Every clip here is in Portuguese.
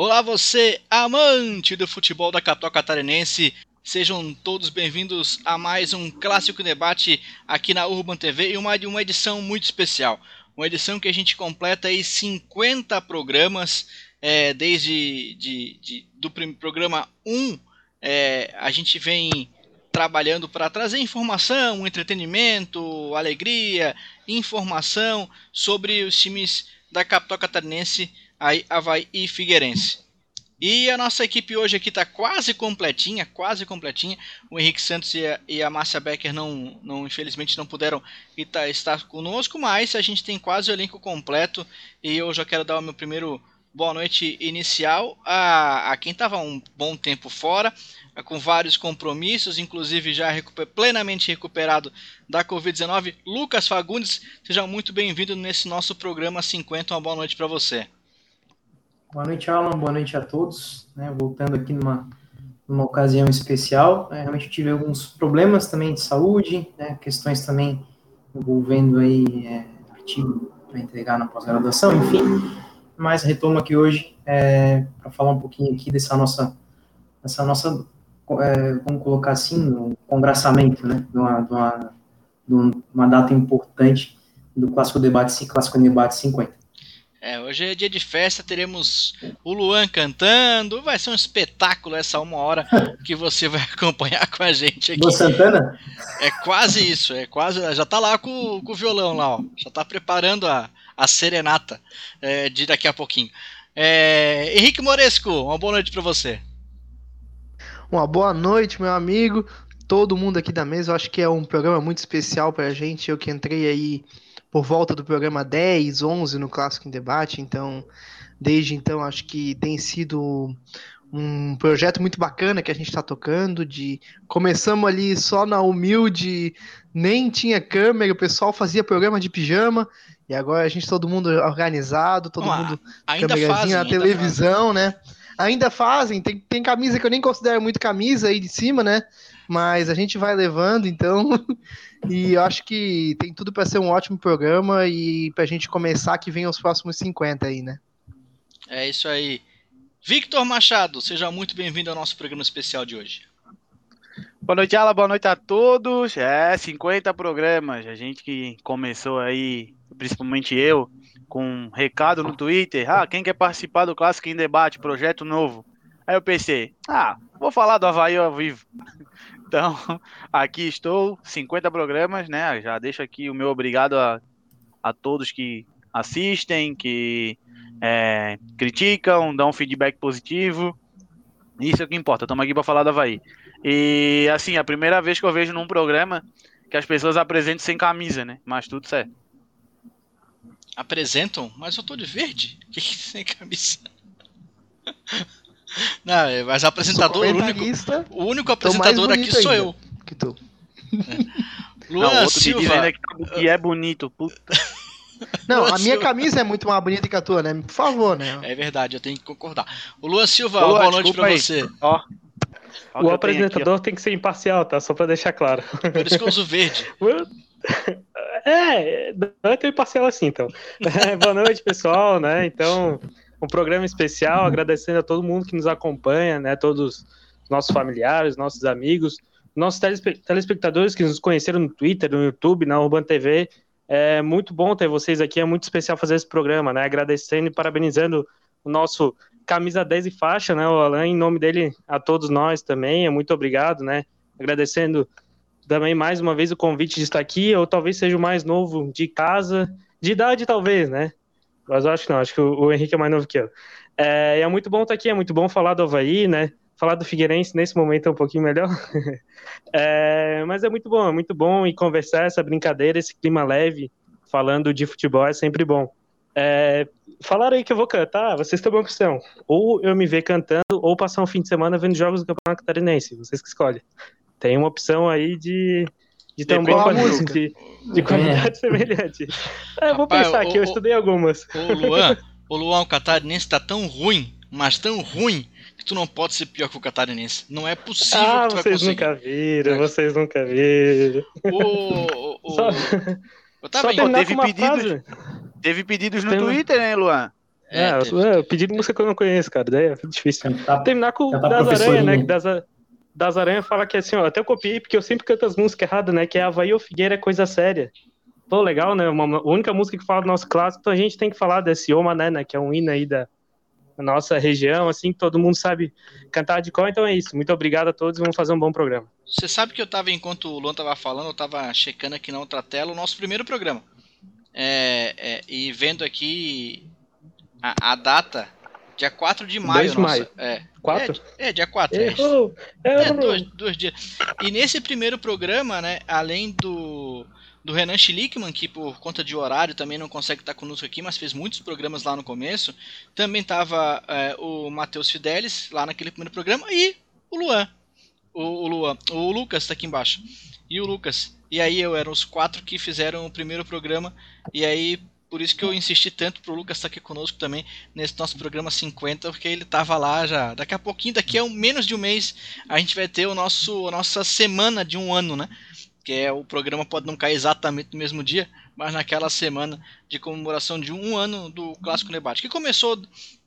Olá, você amante do futebol da capital catarinense. Sejam todos bem-vindos a mais um clássico debate aqui na Urban TV e uma, uma edição muito especial. Uma edição que a gente completa aí 50 programas, é, desde de, de, do programa 1, é, a gente vem trabalhando para trazer informação, entretenimento, alegria, informação sobre os times da capital catarinense aí Havaí e Figueirense. E a nossa equipe hoje aqui está quase completinha, quase completinha. O Henrique Santos e a, e a Márcia Becker não, não, infelizmente não puderam estar conosco, mas a gente tem quase o elenco completo. E eu já quero dar o meu primeiro boa noite inicial a, a quem estava um bom tempo fora, com vários compromissos, inclusive já recuper, plenamente recuperado da Covid-19. Lucas Fagundes, seja muito bem-vindo nesse nosso programa 50. Uma boa noite para você. Boa noite, Alan. Boa noite a todos. Né, voltando aqui numa, numa ocasião especial. É, realmente tive alguns problemas também de saúde, né, questões também envolvendo aí é, artigo para entregar na pós-graduação, enfim. Mas retomo aqui hoje é, para falar um pouquinho aqui dessa nossa, dessa nossa é, vamos colocar assim, um congraçamento, né, de uma, de uma, de uma data importante do Clássico Debate, Clássico Debate 50. É, hoje é dia de festa, teremos o Luan cantando, vai ser um espetáculo essa uma hora que você vai acompanhar com a gente aqui. Do Santana? É quase isso, é quase, já tá lá com, com o violão lá, ó, já tá preparando a, a serenata é, de daqui a pouquinho. É, Henrique Moresco, uma boa noite para você. Uma boa noite, meu amigo, todo mundo aqui da mesa, eu acho que é um programa muito especial pra gente, eu que entrei aí por volta do programa 10, 11 no Clássico em Debate, então desde então acho que tem sido um projeto muito bacana que a gente está tocando, de começamos ali só na humilde, nem tinha câmera, o pessoal fazia programa de pijama, e agora a gente todo mundo organizado, todo Vamos mundo câmerazinha na televisão, fazem. né? Ainda fazem, tem, tem camisa que eu nem considero muito camisa aí de cima, né? Mas a gente vai levando, então E eu acho que tem tudo para ser um ótimo programa e para a gente começar que vem os próximos 50 aí, né? É isso aí. Victor Machado, seja muito bem-vindo ao nosso programa especial de hoje. Boa noite, Ala, boa noite a todos. É, 50 programas. A gente que começou aí, principalmente eu, com um recado no Twitter. Ah, quem quer participar do Clássico em Debate, projeto novo? Aí eu pensei, ah, vou falar do Havaí ao vivo. Então, aqui estou, 50 programas, né? Já deixo aqui o meu obrigado a, a todos que assistem, que é, criticam, dão feedback positivo. Isso é o que importa, estamos aqui para falar do Havaí. E, assim, é a primeira vez que eu vejo num programa que as pessoas apresentam sem camisa, né? Mas tudo certo. Apresentam? Mas eu tô de verde? Que, que sem camisa? Não, é, mas apresentador, o único, o único apresentador aqui sou eu. Que tô. É. Luan Não, Silva. Que, é bonito, puta. Não, Luan a minha Silva. camisa é muito mais bonita que a tua, né? Por favor, né? É verdade, eu tenho que concordar. O Luan Silva, Ô, boa noite pra aí. você. Ó. O apresentador aqui, tem que ser imparcial, tá? Só pra deixar claro. Por isso que eu uso verde. É, não é tão imparcial assim, então. É, boa noite, pessoal, né? Então, um programa especial, agradecendo a todo mundo que nos acompanha, né? Todos os nossos familiares, nossos amigos, nossos telespectadores que nos conheceram no Twitter, no YouTube, na Urban TV. É muito bom ter vocês aqui, é muito especial fazer esse programa, né? Agradecendo e parabenizando o nosso camisa 10 e faixa, né? O Alan, em nome dele, a todos nós também, é muito obrigado, né? Agradecendo também mais uma vez o convite de estar aqui, ou talvez seja o mais novo de casa, de idade talvez, né? Mas eu acho que não, acho que o, Henrique é mais novo que eu. É, é muito bom estar aqui, é muito bom falar do Havaí, né? Falar do Figueirense nesse momento é um pouquinho melhor. é, mas é muito bom, é muito bom e conversar essa brincadeira, esse clima leve, falando de futebol é sempre bom. É, falaram aí que eu vou cantar, vocês têm uma opção. Ou eu me ver cantando, ou passar um fim de semana vendo jogos do Campeonato Catarinense, vocês que escolhem. Tem uma opção aí de de também com música. De, de qualidade é. semelhante. É, eu vou Rapaz, pensar o, aqui, eu estudei algumas. O Luan, o Luan, o catarinense tá tão ruim, mas tão ruim, que tu não pode ser pior que o catarinense. Não é possível ah, que tu vocês nunca viram, é. vocês nunca viram. O, o, Só, Só teve pedidos, teve pedidos no Tem... Twitter, né, Luan? É, é, eu, eu pedi música que eu não conheço, cara. Daí é difícil. Tá, Terminar com tá Das Aranha, né? Que das, das Aranha fala que assim, ó, até eu copiei porque eu sempre canto as músicas erradas, né? Que é Havaí ou Figueira é coisa séria. Pô, legal, né? Uma, a única música que fala do nosso clássico, então a gente tem que falar desse Oma, né, né? Que é um hino aí da, nossa região, assim, que todo mundo sabe cantar de cor. Então é isso. Muito obrigado a todos vamos fazer um bom programa. Você sabe que eu tava, enquanto o Luan tava falando, eu tava checando aqui na outra tela o nosso primeiro programa. É, é, e vendo aqui a, a, data, dia 4 de maio. de maio. É, 4? É, é, dia 4. Errou, é, é dois, dois dias. E nesse primeiro programa, né, além do do Renan Schlickman, que por conta de horário também não consegue estar conosco aqui, mas fez muitos programas lá no começo. Também estava é, o Matheus Fidelis, lá naquele primeiro programa, e o Luan. O, o Luan. O Lucas está aqui embaixo. E o Lucas. E aí eu eram os quatro que fizeram o primeiro programa. E aí, por isso que eu insisti tanto pro Lucas estar aqui conosco também nesse nosso programa 50, porque ele estava lá já. Daqui a pouquinho, daqui a um, menos de um mês, a gente vai ter o nosso, a nossa semana de um ano, né? que é o programa pode não cair exatamente no mesmo dia, mas naquela semana de comemoração de um ano do Clássico Debate, que começou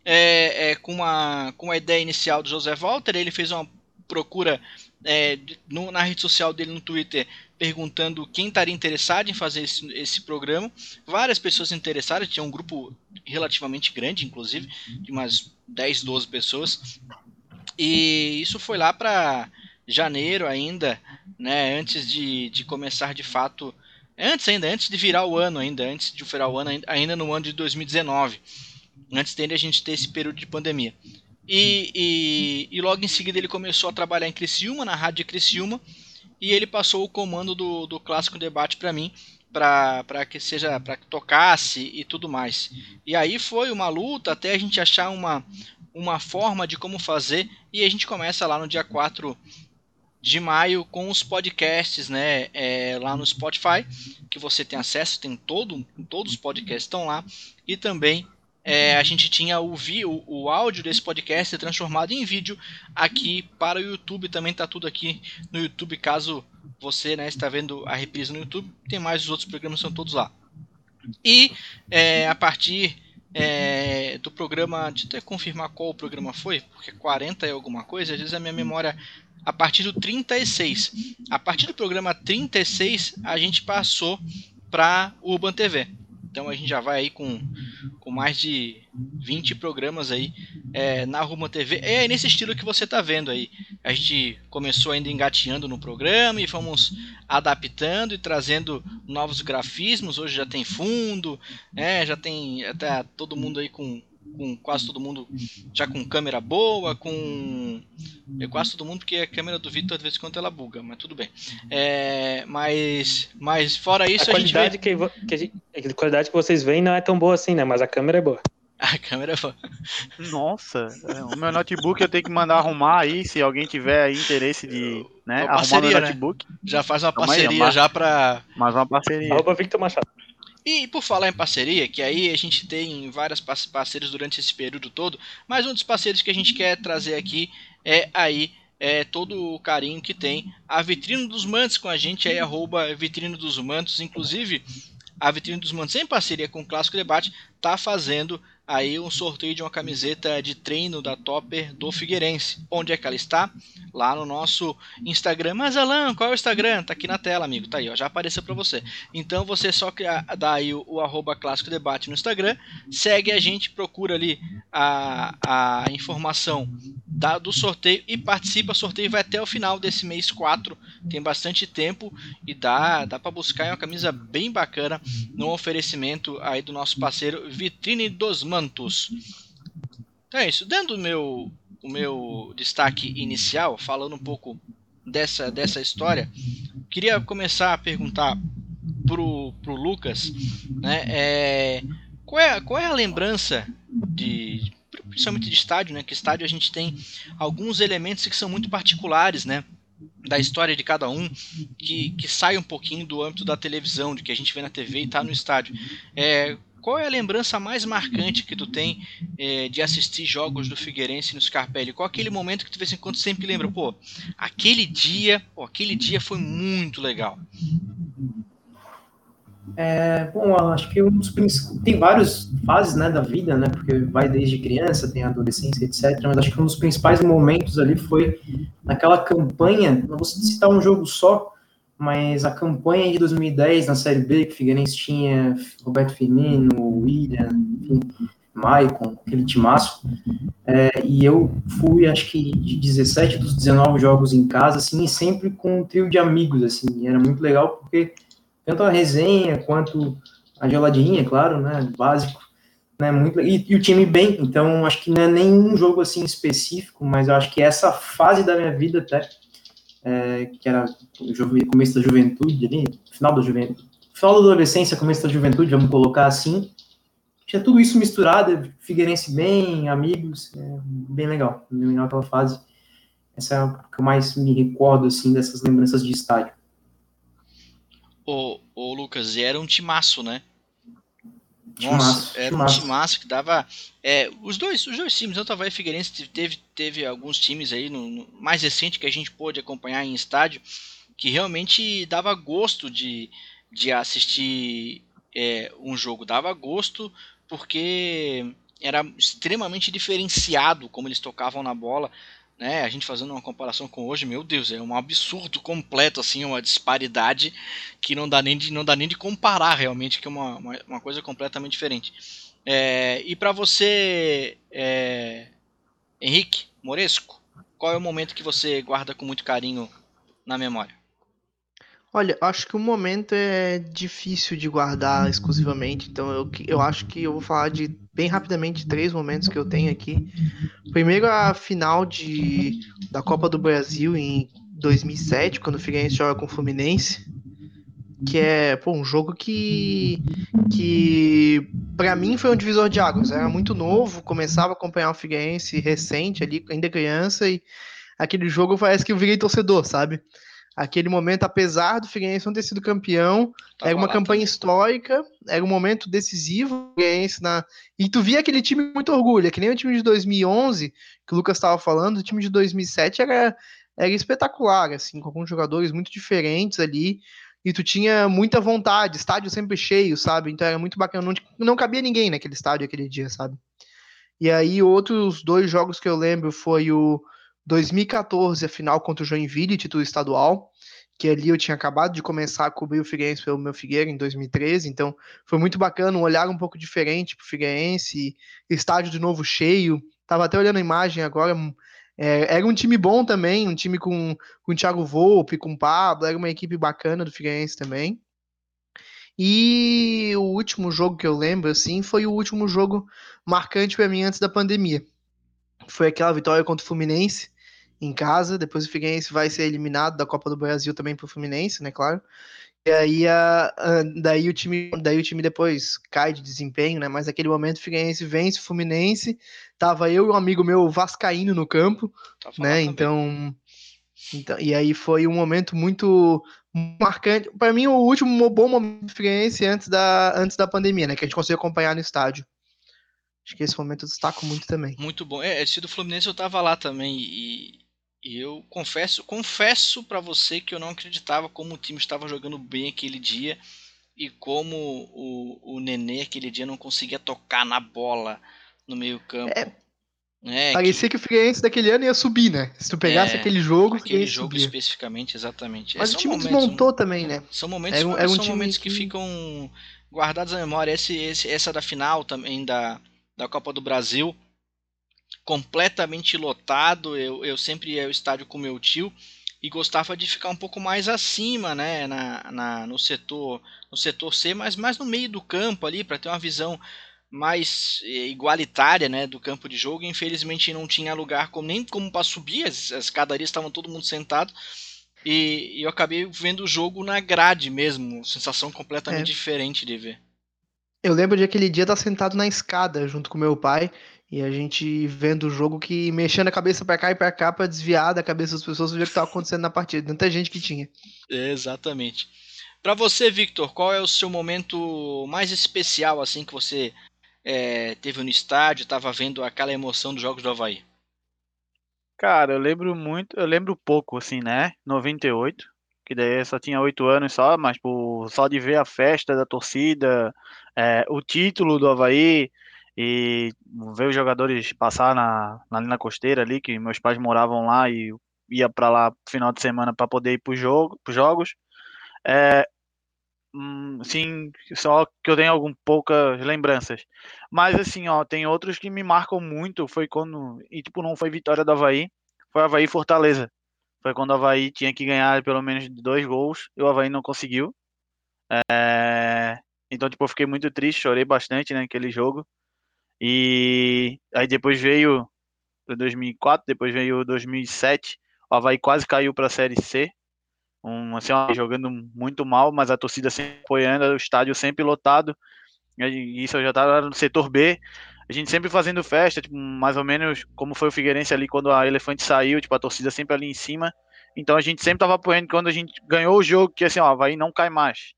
é, é, com, uma, com uma ideia inicial do José Walter, ele fez uma procura é, no, na rede social dele no Twitter perguntando quem estaria interessado em fazer esse, esse programa. Várias pessoas interessadas, tinha um grupo relativamente grande, inclusive, de umas 10, 12 pessoas. E isso foi lá para janeiro ainda né, antes de, de começar de fato, antes ainda, antes de virar o ano ainda, antes de virar o ano ainda no ano de 2019, antes dele a gente ter esse período de pandemia. E, e, e logo em seguida ele começou a trabalhar em Criciúma, na rádio Criciúma, e ele passou o comando do, do clássico debate para mim, para que seja para que tocasse e tudo mais. E aí foi uma luta até a gente achar uma, uma forma de como fazer e a gente começa lá no dia 4 de maio com os podcasts, né, é, lá no Spotify, que você tem acesso, tem todo, todos os podcasts estão lá, e também é, a gente tinha o, o, o, áudio desse podcast transformado em vídeo aqui para o YouTube, também está tudo aqui no YouTube, caso você né, está vendo a reprise no YouTube, tem mais os outros programas, são todos lá. E é, a partir é, do programa, deixa eu até confirmar qual o programa foi, porque 40 é alguma coisa, às vezes a minha memória a partir do 36. A partir do programa 36, a gente passou para Urban TV. Então a gente já vai aí com, com mais de 20 programas aí é, na Urban TV. É nesse estilo que você está vendo aí. A gente começou ainda engateando no programa e fomos adaptando e trazendo novos grafismos. Hoje já tem fundo, é, já tem até todo mundo aí com com quase todo mundo já com câmera boa, com. É quase todo mundo, porque a câmera do Vitor de vez em quando ela buga, mas tudo bem. É, mas, mas fora isso, a, qualidade a gente vê... que, que a, gente, a qualidade que vocês veem não é tão boa assim, né? Mas a câmera é boa. A câmera é boa. Nossa, é, o meu notebook eu tenho que mandar arrumar aí, se alguém tiver aí interesse de né, arrumar parceria, meu né? notebook. Né? Já faz uma parceria aí, já pra. Mais uma parceria. Arroba Victor Machado. E por falar em parceria, que aí a gente tem várias parceiros durante esse período todo, mas um dos parceiros que a gente quer trazer aqui é aí é, todo o carinho que tem a Vitrine dos Mantos com a gente, aí arroba Vitrine dos Mantos, inclusive a Vitrine dos Mantos em parceria com o Clássico Debate está fazendo aí um sorteio de uma camiseta de treino da Topper do Figueirense. Onde é que ela está? Lá no nosso Instagram. Mas Alan, qual é o Instagram? Tá aqui na tela, amigo. Tá aí, ó, já apareceu para você. Então você só dá aí o, o arroba clássico debate no Instagram, segue a gente, procura ali a, a informação da, do sorteio e participa. O sorteio vai até o final desse mês 4. Tem bastante tempo e dá, dá para buscar é uma camisa bem bacana no oferecimento aí do nosso parceiro Vitrine dos Mantos. Então é isso. Dando meu, o meu destaque inicial, falando um pouco dessa, dessa história, queria começar a perguntar pro, pro Lucas, né, é, qual, é, qual é a lembrança de principalmente de estádio, né? Que estádio a gente tem alguns elementos que são muito particulares, né? Da história de cada um, que, que sai um pouquinho do âmbito da televisão, de que a gente vê na TV e está no estádio. É, qual é a lembrança mais marcante que tu tem é, de assistir jogos do Figueirense no Scarpelli? Qual aquele momento que tu de vez em quando sempre lembra? Pô, aquele dia, pô, aquele dia foi muito legal. É, bom, acho que um dos tem várias fases, né, da vida, né, porque vai desde criança, tem adolescência, etc. Mas acho que um dos principais momentos ali foi naquela campanha. Não vou citar um jogo só, mas a campanha de 2010 na Série B que Figueirense tinha Roberto Firmino, William, enfim, Maicon, aquele timaço. É, e eu fui, acho que de 17 dos 19 jogos em casa, assim, sempre com um trio de amigos, assim. Era muito legal porque tanto a resenha quanto a geladinha, claro, né, básico, né, muito, e, e, o time bem, então acho que não é nenhum jogo assim específico, mas eu acho que essa fase da minha vida até, é, que era começo da juventude ali, final da juventude, final da adolescência, começo da juventude, vamos colocar assim, tinha tudo isso misturado, Figueirense bem, amigos, é, bem legal, bem legal aquela fase, essa é o que eu mais me recordo, assim, dessas lembranças de estádio. Ô, ô Lucas, e era um timaço, né? Nossa, era timaço. um timaço que dava. É, os dois, os dois times, tanto Havaí Figueirense teve, teve alguns times aí no, no, mais recente que a gente pôde acompanhar em estádio que realmente dava gosto de, de assistir é, um jogo, dava gosto porque era extremamente diferenciado como eles tocavam na bola né, a gente fazendo uma comparação com hoje, meu Deus, é um absurdo completo, assim, uma disparidade que não dá nem de, não dá nem de comparar realmente, que é uma, uma, uma coisa completamente diferente. É, e para você, é, Henrique Moresco, qual é o momento que você guarda com muito carinho na memória? Olha, acho que o momento é difícil de guardar exclusivamente, então eu, eu acho que eu vou falar de bem rapidamente três momentos que eu tenho aqui. Primeiro, a final de, da Copa do Brasil em 2007, quando o Figueirense joga com o Fluminense, que é pô, um jogo que, que para mim foi um divisor de águas. Era muito novo, começava a acompanhar o Figueirense recente ali, ainda criança, e aquele jogo parece que eu virei torcedor, sabe? Aquele momento, apesar do Figueirense não ter sido campeão, Tava era uma campanha também. histórica, era um momento decisivo Figueirense na e tu via aquele time com muito orgulho, é que nem o time de 2011 que o Lucas estava falando, o time de 2007 era era espetacular, assim, com alguns jogadores muito diferentes ali, e tu tinha muita vontade, estádio sempre cheio, sabe? Então era muito bacana, não, não cabia ninguém naquele estádio aquele dia, sabe? E aí outros dois jogos que eu lembro foi o 2014, a final contra o Joinville, título estadual, que ali eu tinha acabado de começar a cobrir o Figueirense pelo meu Figueira em 2013, então foi muito bacana, um olhar um pouco diferente para o Figueirense, estádio de novo cheio, tava até olhando a imagem agora, é, era um time bom também, um time com, com o Thiago Volpe, com o Pablo, era uma equipe bacana do Figueirense também. E o último jogo que eu lembro, assim, foi o último jogo marcante para mim antes da pandemia. Foi aquela vitória contra o Fluminense, em casa. Depois o Figueirense vai ser eliminado da Copa do Brasil também pro Fluminense, né, claro. E aí, a, a, daí, o time, daí o time depois cai de desempenho, né? Mas naquele momento o Figueirense vence o Fluminense. Tava eu e um amigo meu vascaíno no campo, tá né? Então, então, e aí foi um momento muito marcante. Para mim, o último bom momento do Figueirense antes da, antes da pandemia, né? Que a gente conseguiu acompanhar no estádio. Acho que esse momento eu destaco muito também. Muito bom. É, esse do Fluminense eu tava lá também e e eu confesso, confesso para você que eu não acreditava como o time estava jogando bem aquele dia e como o, o Nenê aquele dia não conseguia tocar na bola no meio-campo. É, é, parecia que... que... o Figueirense daquele ano ia subir, né? Se tu pegasse é, aquele jogo, aquele jogo subia. especificamente, exatamente. Mas é, o time momentos, desmontou também, né? São momentos, era um, era um são momentos que... que ficam guardados na memória. Esse, esse, essa da final também da, da Copa do Brasil completamente lotado. Eu, eu sempre ia ao estádio com meu tio e gostava de ficar um pouco mais acima, né, na, na, no setor no setor C, mas mais no meio do campo ali para ter uma visão mais eh, igualitária, né, do campo de jogo. Infelizmente não tinha lugar como, nem como para subir, as, as escadarias estavam todo mundo sentado. E, e, eu acabei vendo o jogo na grade mesmo, sensação completamente é. diferente de ver. Eu lembro de aquele dia estar sentado na escada junto com meu pai e a gente vendo o jogo que mexendo a cabeça para cá e para cá para desviar da cabeça das pessoas ver o que estava acontecendo na partida. Tanta gente que tinha. exatamente. Para você, Victor, qual é o seu momento mais especial assim que você é, teve no estádio, estava vendo aquela emoção dos jogos do Havaí? Cara, eu lembro muito, eu lembro pouco assim, né? 98, que daí eu só tinha oito anos só, mas por, só de ver a festa da torcida, é, o título do Havaí e ver os jogadores passar na, na, na costeira ali, que meus pais moravam lá e ia para lá final de semana para poder ir para jogo, os jogos. É, hum, sim, só que eu tenho algumas poucas lembranças. Mas assim, ó, tem outros que me marcam muito. Foi quando. E tipo, não foi vitória do Havaí, foi Havaí Fortaleza. Foi quando o Havaí tinha que ganhar pelo menos dois gols e o Havaí não conseguiu. É, então, tipo, eu fiquei muito triste, chorei bastante naquele jogo. E aí depois veio 2004, depois veio 2007, o Havaí quase caiu para a Série C. Um, assim, jogando muito mal, mas a torcida sempre apoiando, o estádio sempre lotado. E isso eu já estava no setor B. A gente sempre fazendo festa, tipo, mais ou menos como foi o Figueirense ali quando a Elefante saiu, tipo, a torcida sempre ali em cima. Então a gente sempre tava apoiando quando a gente ganhou o jogo, que assim, ó, vai não cai mais.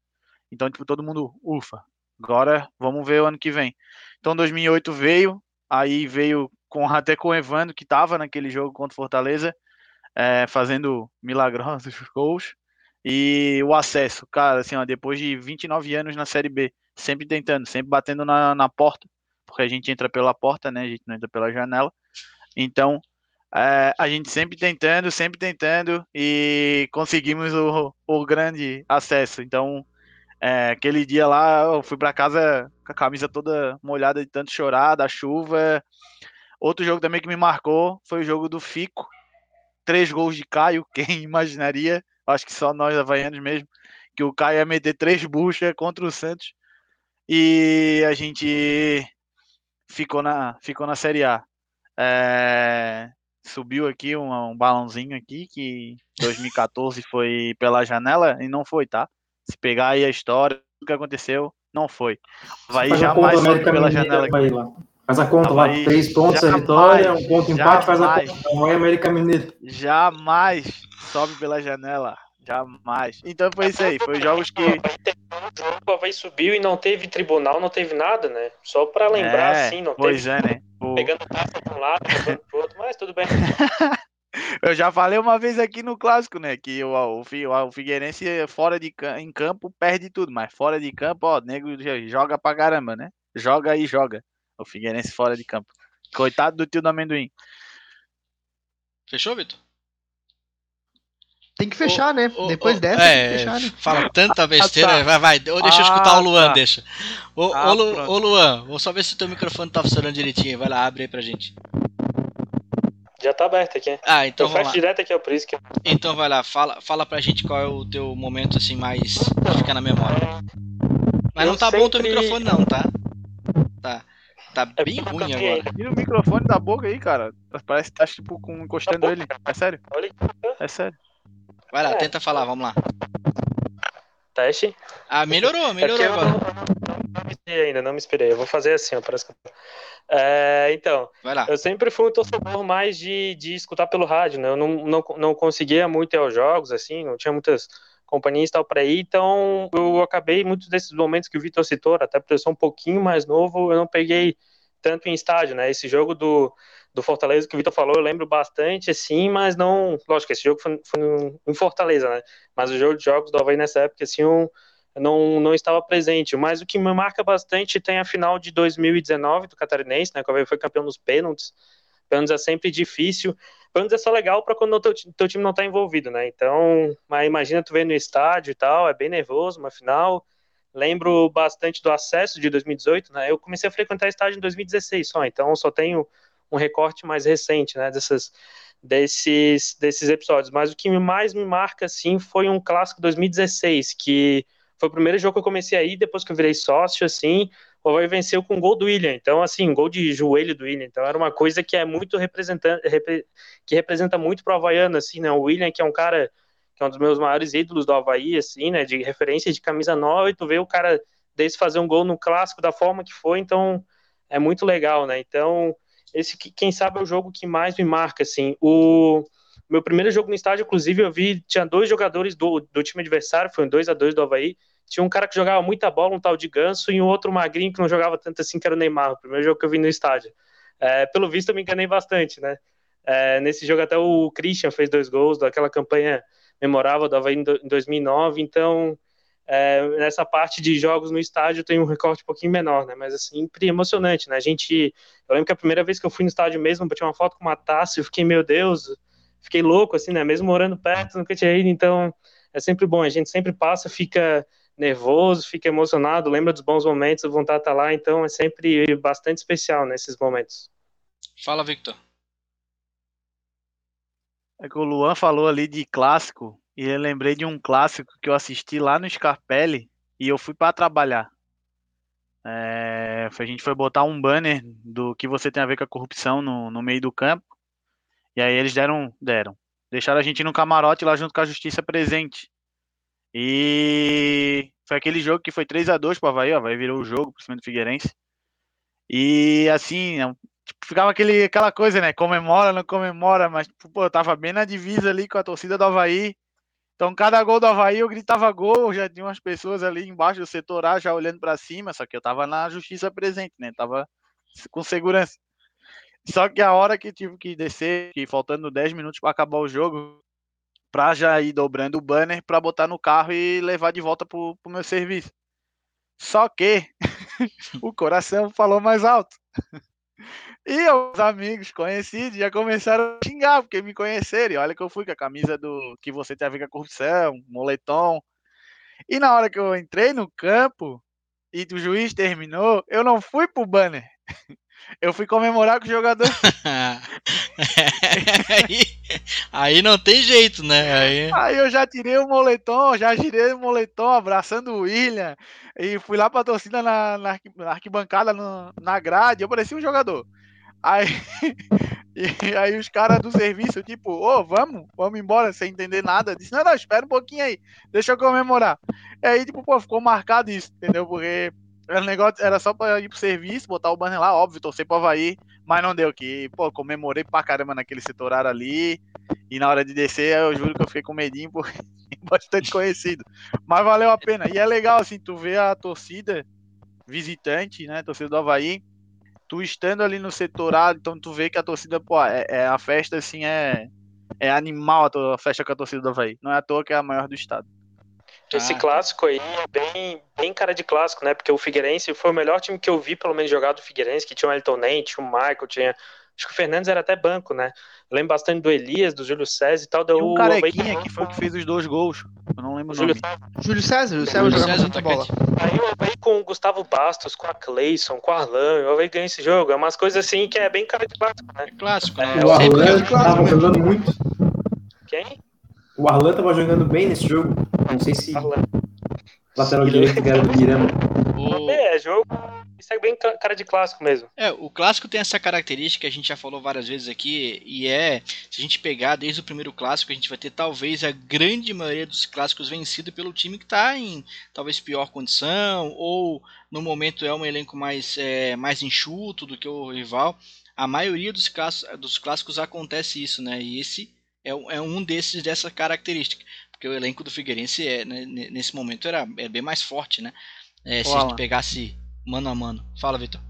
Então, tipo, todo mundo, ufa, agora vamos ver o ano que vem. Então 2008 veio, aí veio com até com o Evandro, que tava naquele jogo contra o Fortaleza, é, fazendo milagrosos gols. E o acesso, cara, assim, ó, depois de 29 anos na Série B, sempre tentando, sempre batendo na, na porta, porque a gente entra pela porta, né? A gente não entra pela janela. Então, é, a gente sempre tentando, sempre tentando e conseguimos o, o grande acesso. Então, é, aquele dia lá, eu fui para casa com a camisa toda molhada de tanto chorar, da chuva. Outro jogo também que me marcou foi o jogo do Fico. Três gols de Caio, quem imaginaria? Acho que só nós havaianos mesmo. Que o Caio ia meter três buchas contra o Santos. E a gente ficou na, ficou na Série A. É, subiu aqui um, um balãozinho aqui que 2014 foi pela janela e não foi, tá? Se pegar aí a história, o que aconteceu, não foi. Vai jamais sobe pela janela aqui. Faz a conta lá, três pontos jamais, a vitória, um ponto empate, faz a conta. Vai América Mineiro. Jamais sobe pela janela. Jamais. Então foi isso aí. Foi jogos que. O Havaí subiu e não teve tribunal, não teve nada, né? Só para lembrar, é, assim, não pois teve. é, né? O... Pegando taça de um lado, jogando pro outro, mas tudo bem. Eu já falei uma vez aqui no clássico, né? Que o, o, o Figueirense fora de em campo perde tudo, mas fora de campo, ó, o nego joga pra caramba, né? Joga e joga. O Figueirense fora de campo. Coitado do tio do amendoim. Fechou, Vitor? Tem que fechar, né? Depois dessa, é, tem que fechar, né? Fala tanta besteira, ah, tá. vai, vai. Ou deixa eu escutar ah, o Luan, tá. deixa. Ô, ah, ô, Lu, ô, Luan, vou só ver se o teu microfone tá funcionando direitinho. Vai lá, abre aí pra gente. Já tá aberto aqui. Ah, então eu fecho direto aqui, é isso que... Então vai lá, fala, fala pra gente qual é o teu momento assim mais pra ficar na memória. Mas eu não tá sempre... bom o teu microfone não, tá? Tá. Tá é bem ruim agora. Tira o microfone da boca aí, cara. Parece que tá tipo com, encostando ele. É sério? É sério. Vai lá, é. tenta falar, vamos lá. Teste. Ah, melhorou, é melhorou é agora. Não, não, me esperei ainda, não me esperei. Eu vou fazer assim, ó, parece que... É, então, eu sempre fui um torcedor mais de, de escutar pelo rádio, né? Eu não, não, não conseguia muito ir aos jogos, assim, não tinha muitas companhias e tal para ir, então eu acabei muitos desses momentos que o Vitor citou, até porque eu sou um pouquinho mais novo, eu não peguei tanto em estádio, né? Esse jogo do, do Fortaleza que o Vitor falou, eu lembro bastante, assim, mas não. Lógico, esse jogo foi, foi em Fortaleza, né? Mas o jogo de jogos do Havaí nessa época, assim, eu não, não estava presente. Mas o que me marca bastante tem a final de 2019 do Catarinense, né? Que o Havaí foi campeão nos pênaltis. Pênaltis é sempre difícil. Pênaltis é só legal para quando o teu, teu, time não está envolvido, né? Então, mas imagina tu ver no estádio e tal, é bem nervoso, uma final. Lembro bastante do acesso de 2018, né? Eu comecei a frequentar estádio em 2016 só, então só tenho um recorte mais recente, né, dessas, desses, desses episódios. Mas o que mais me marca, assim, foi um clássico 2016, que foi o primeiro jogo que eu comecei aí, depois que eu virei sócio, assim, o Havaí venceu com um gol do William, então, assim, gol de joelho do William, então era uma coisa que é muito representante, que representa muito pro Havaiano, assim, né, o William, que é um cara, que é um dos meus maiores ídolos do Havaí, assim, né, de referência de camisa 9, e tu vê o cara desse fazer um gol no clássico da forma que foi, então é muito legal, né, então esse, quem sabe, é o jogo que mais me marca, assim. O meu primeiro jogo no estádio, inclusive, eu vi, tinha dois jogadores do, do time adversário, foi um 2 a 2 do Havaí. Tinha um cara que jogava muita bola, um tal de Ganso, e um outro magrinho que não jogava tanto assim, que era o Neymar, o primeiro jogo que eu vi no estádio. É, pelo visto, eu me enganei bastante, né? É, nesse jogo até o Christian fez dois gols, daquela campanha memorável do Havaí em 2009, então é, nessa parte de jogos no estádio tem um recorte um pouquinho menor, né? Mas é sempre emocionante, né? A gente, eu lembro que a primeira vez que eu fui no estádio mesmo, bati uma foto com uma taça, eu fiquei, meu Deus, fiquei louco, assim, né? Mesmo morando perto, nunca tinha ido, então é sempre bom. A gente sempre passa, fica nervoso, fica emocionado, lembra dos bons momentos, vontade de estar lá, então é sempre bastante especial nesses momentos. Fala, Victor. É que o Luan falou ali de clássico, e eu lembrei de um clássico que eu assisti lá no Scarpelli e eu fui para trabalhar. É, a gente foi botar um banner do que você tem a ver com a corrupção no, no meio do campo. E aí eles deram, deram. Deixaram a gente no camarote lá junto com a justiça presente. E foi aquele jogo que foi 3 a 2 pro Havaí, ó, Havaí virou o jogo pro cima do Figueirense. E assim, é tipo, ficava aquele, aquela coisa, né? Comemora, não comemora, mas tipo, pô, eu tava bem na divisa ali com a torcida do Havaí. Então, cada gol do Havaí eu gritava gol, já tinha umas pessoas ali embaixo do setor A já olhando para cima, só que eu tava na justiça presente, né? Tava com segurança. Só que a hora que tive que descer, que faltando 10 minutos para acabar o jogo, pra já ir dobrando o banner para botar no carro e levar de volta pro, pro meu serviço. Só que o coração falou mais alto. E os amigos conhecidos já começaram a xingar, porque me conheceram. Olha que eu fui com a camisa do que você tem a ver com a corrupção, moletom. E na hora que eu entrei no campo e o juiz terminou, eu não fui pro banner. Eu fui comemorar com o jogador. aí, aí não tem jeito, né? Aí... aí eu já tirei o moletom, já girei o moletom abraçando o William. E fui lá pra torcida na, na arquibancada, no, na grade. Eu parecia um jogador. Aí, e aí os caras do serviço, tipo, ô, oh, vamos, vamos embora sem entender nada. Disse, não, não, espera um pouquinho aí, deixa eu comemorar. E aí, tipo, pô, ficou marcado isso, entendeu? Porque era, negócio, era só pra ir pro serviço, botar o banner lá, óbvio, torcer pro Havaí, mas não deu, que, pô, comemorei pra caramba naquele setor ali. E na hora de descer, eu juro que eu fiquei com medinho, porque bastante conhecido. Mas valeu a pena. E é legal, assim, tu ver a torcida visitante, né, torcida do Havaí, tu estando ali no setorado, então tu vê que a torcida, pô, é, é a festa assim é é animal a, a festa com a torcida do Havaí. Não é à toa que é a maior do estado. Esse ah, clássico aí é bem, bem cara de clássico, né? Porque o Figueirense foi o melhor time que eu vi, pelo menos, jogar do Figueirense, que tinha o Elton Ney, tinha o Michael, tinha Acho que o Fernandes era até banco, né? Eu lembro bastante do Elias, do Júlio César e tal. Deu e um carequinha que foi o que fez os dois gols. Eu não lembro o Júlio nome. Júlio César, Júlio César jogava muita bola. Aí o Havaí com o Gustavo Bastos, com a Cleison, com o Arlan, o Havaí ganha esse jogo. É umas coisas assim que é bem cara de clássico, né? É clássico, né? É, o Arlan tava jogando muito. Quem? O Arlan tava jogando bem nesse jogo. Não sei se... Arlan. Lateral direito que era do Miranda. O... É, jogo isso é bem cara de clássico mesmo. É, o clássico tem essa característica que a gente já falou várias vezes aqui, e é, se a gente pegar desde o primeiro clássico, a gente vai ter talvez a grande maioria dos clássicos vencido pelo time que está em talvez pior condição, ou no momento é um elenco mais, é, mais enxuto do que o rival. A maioria dos clássicos, dos clássicos acontece isso, né? E esse é, é um desses dessa característica porque o elenco do Figueirense é, né, nesse momento era, era bem mais forte, né? É, se a gente pegasse mano a mano. Fala, Vitor.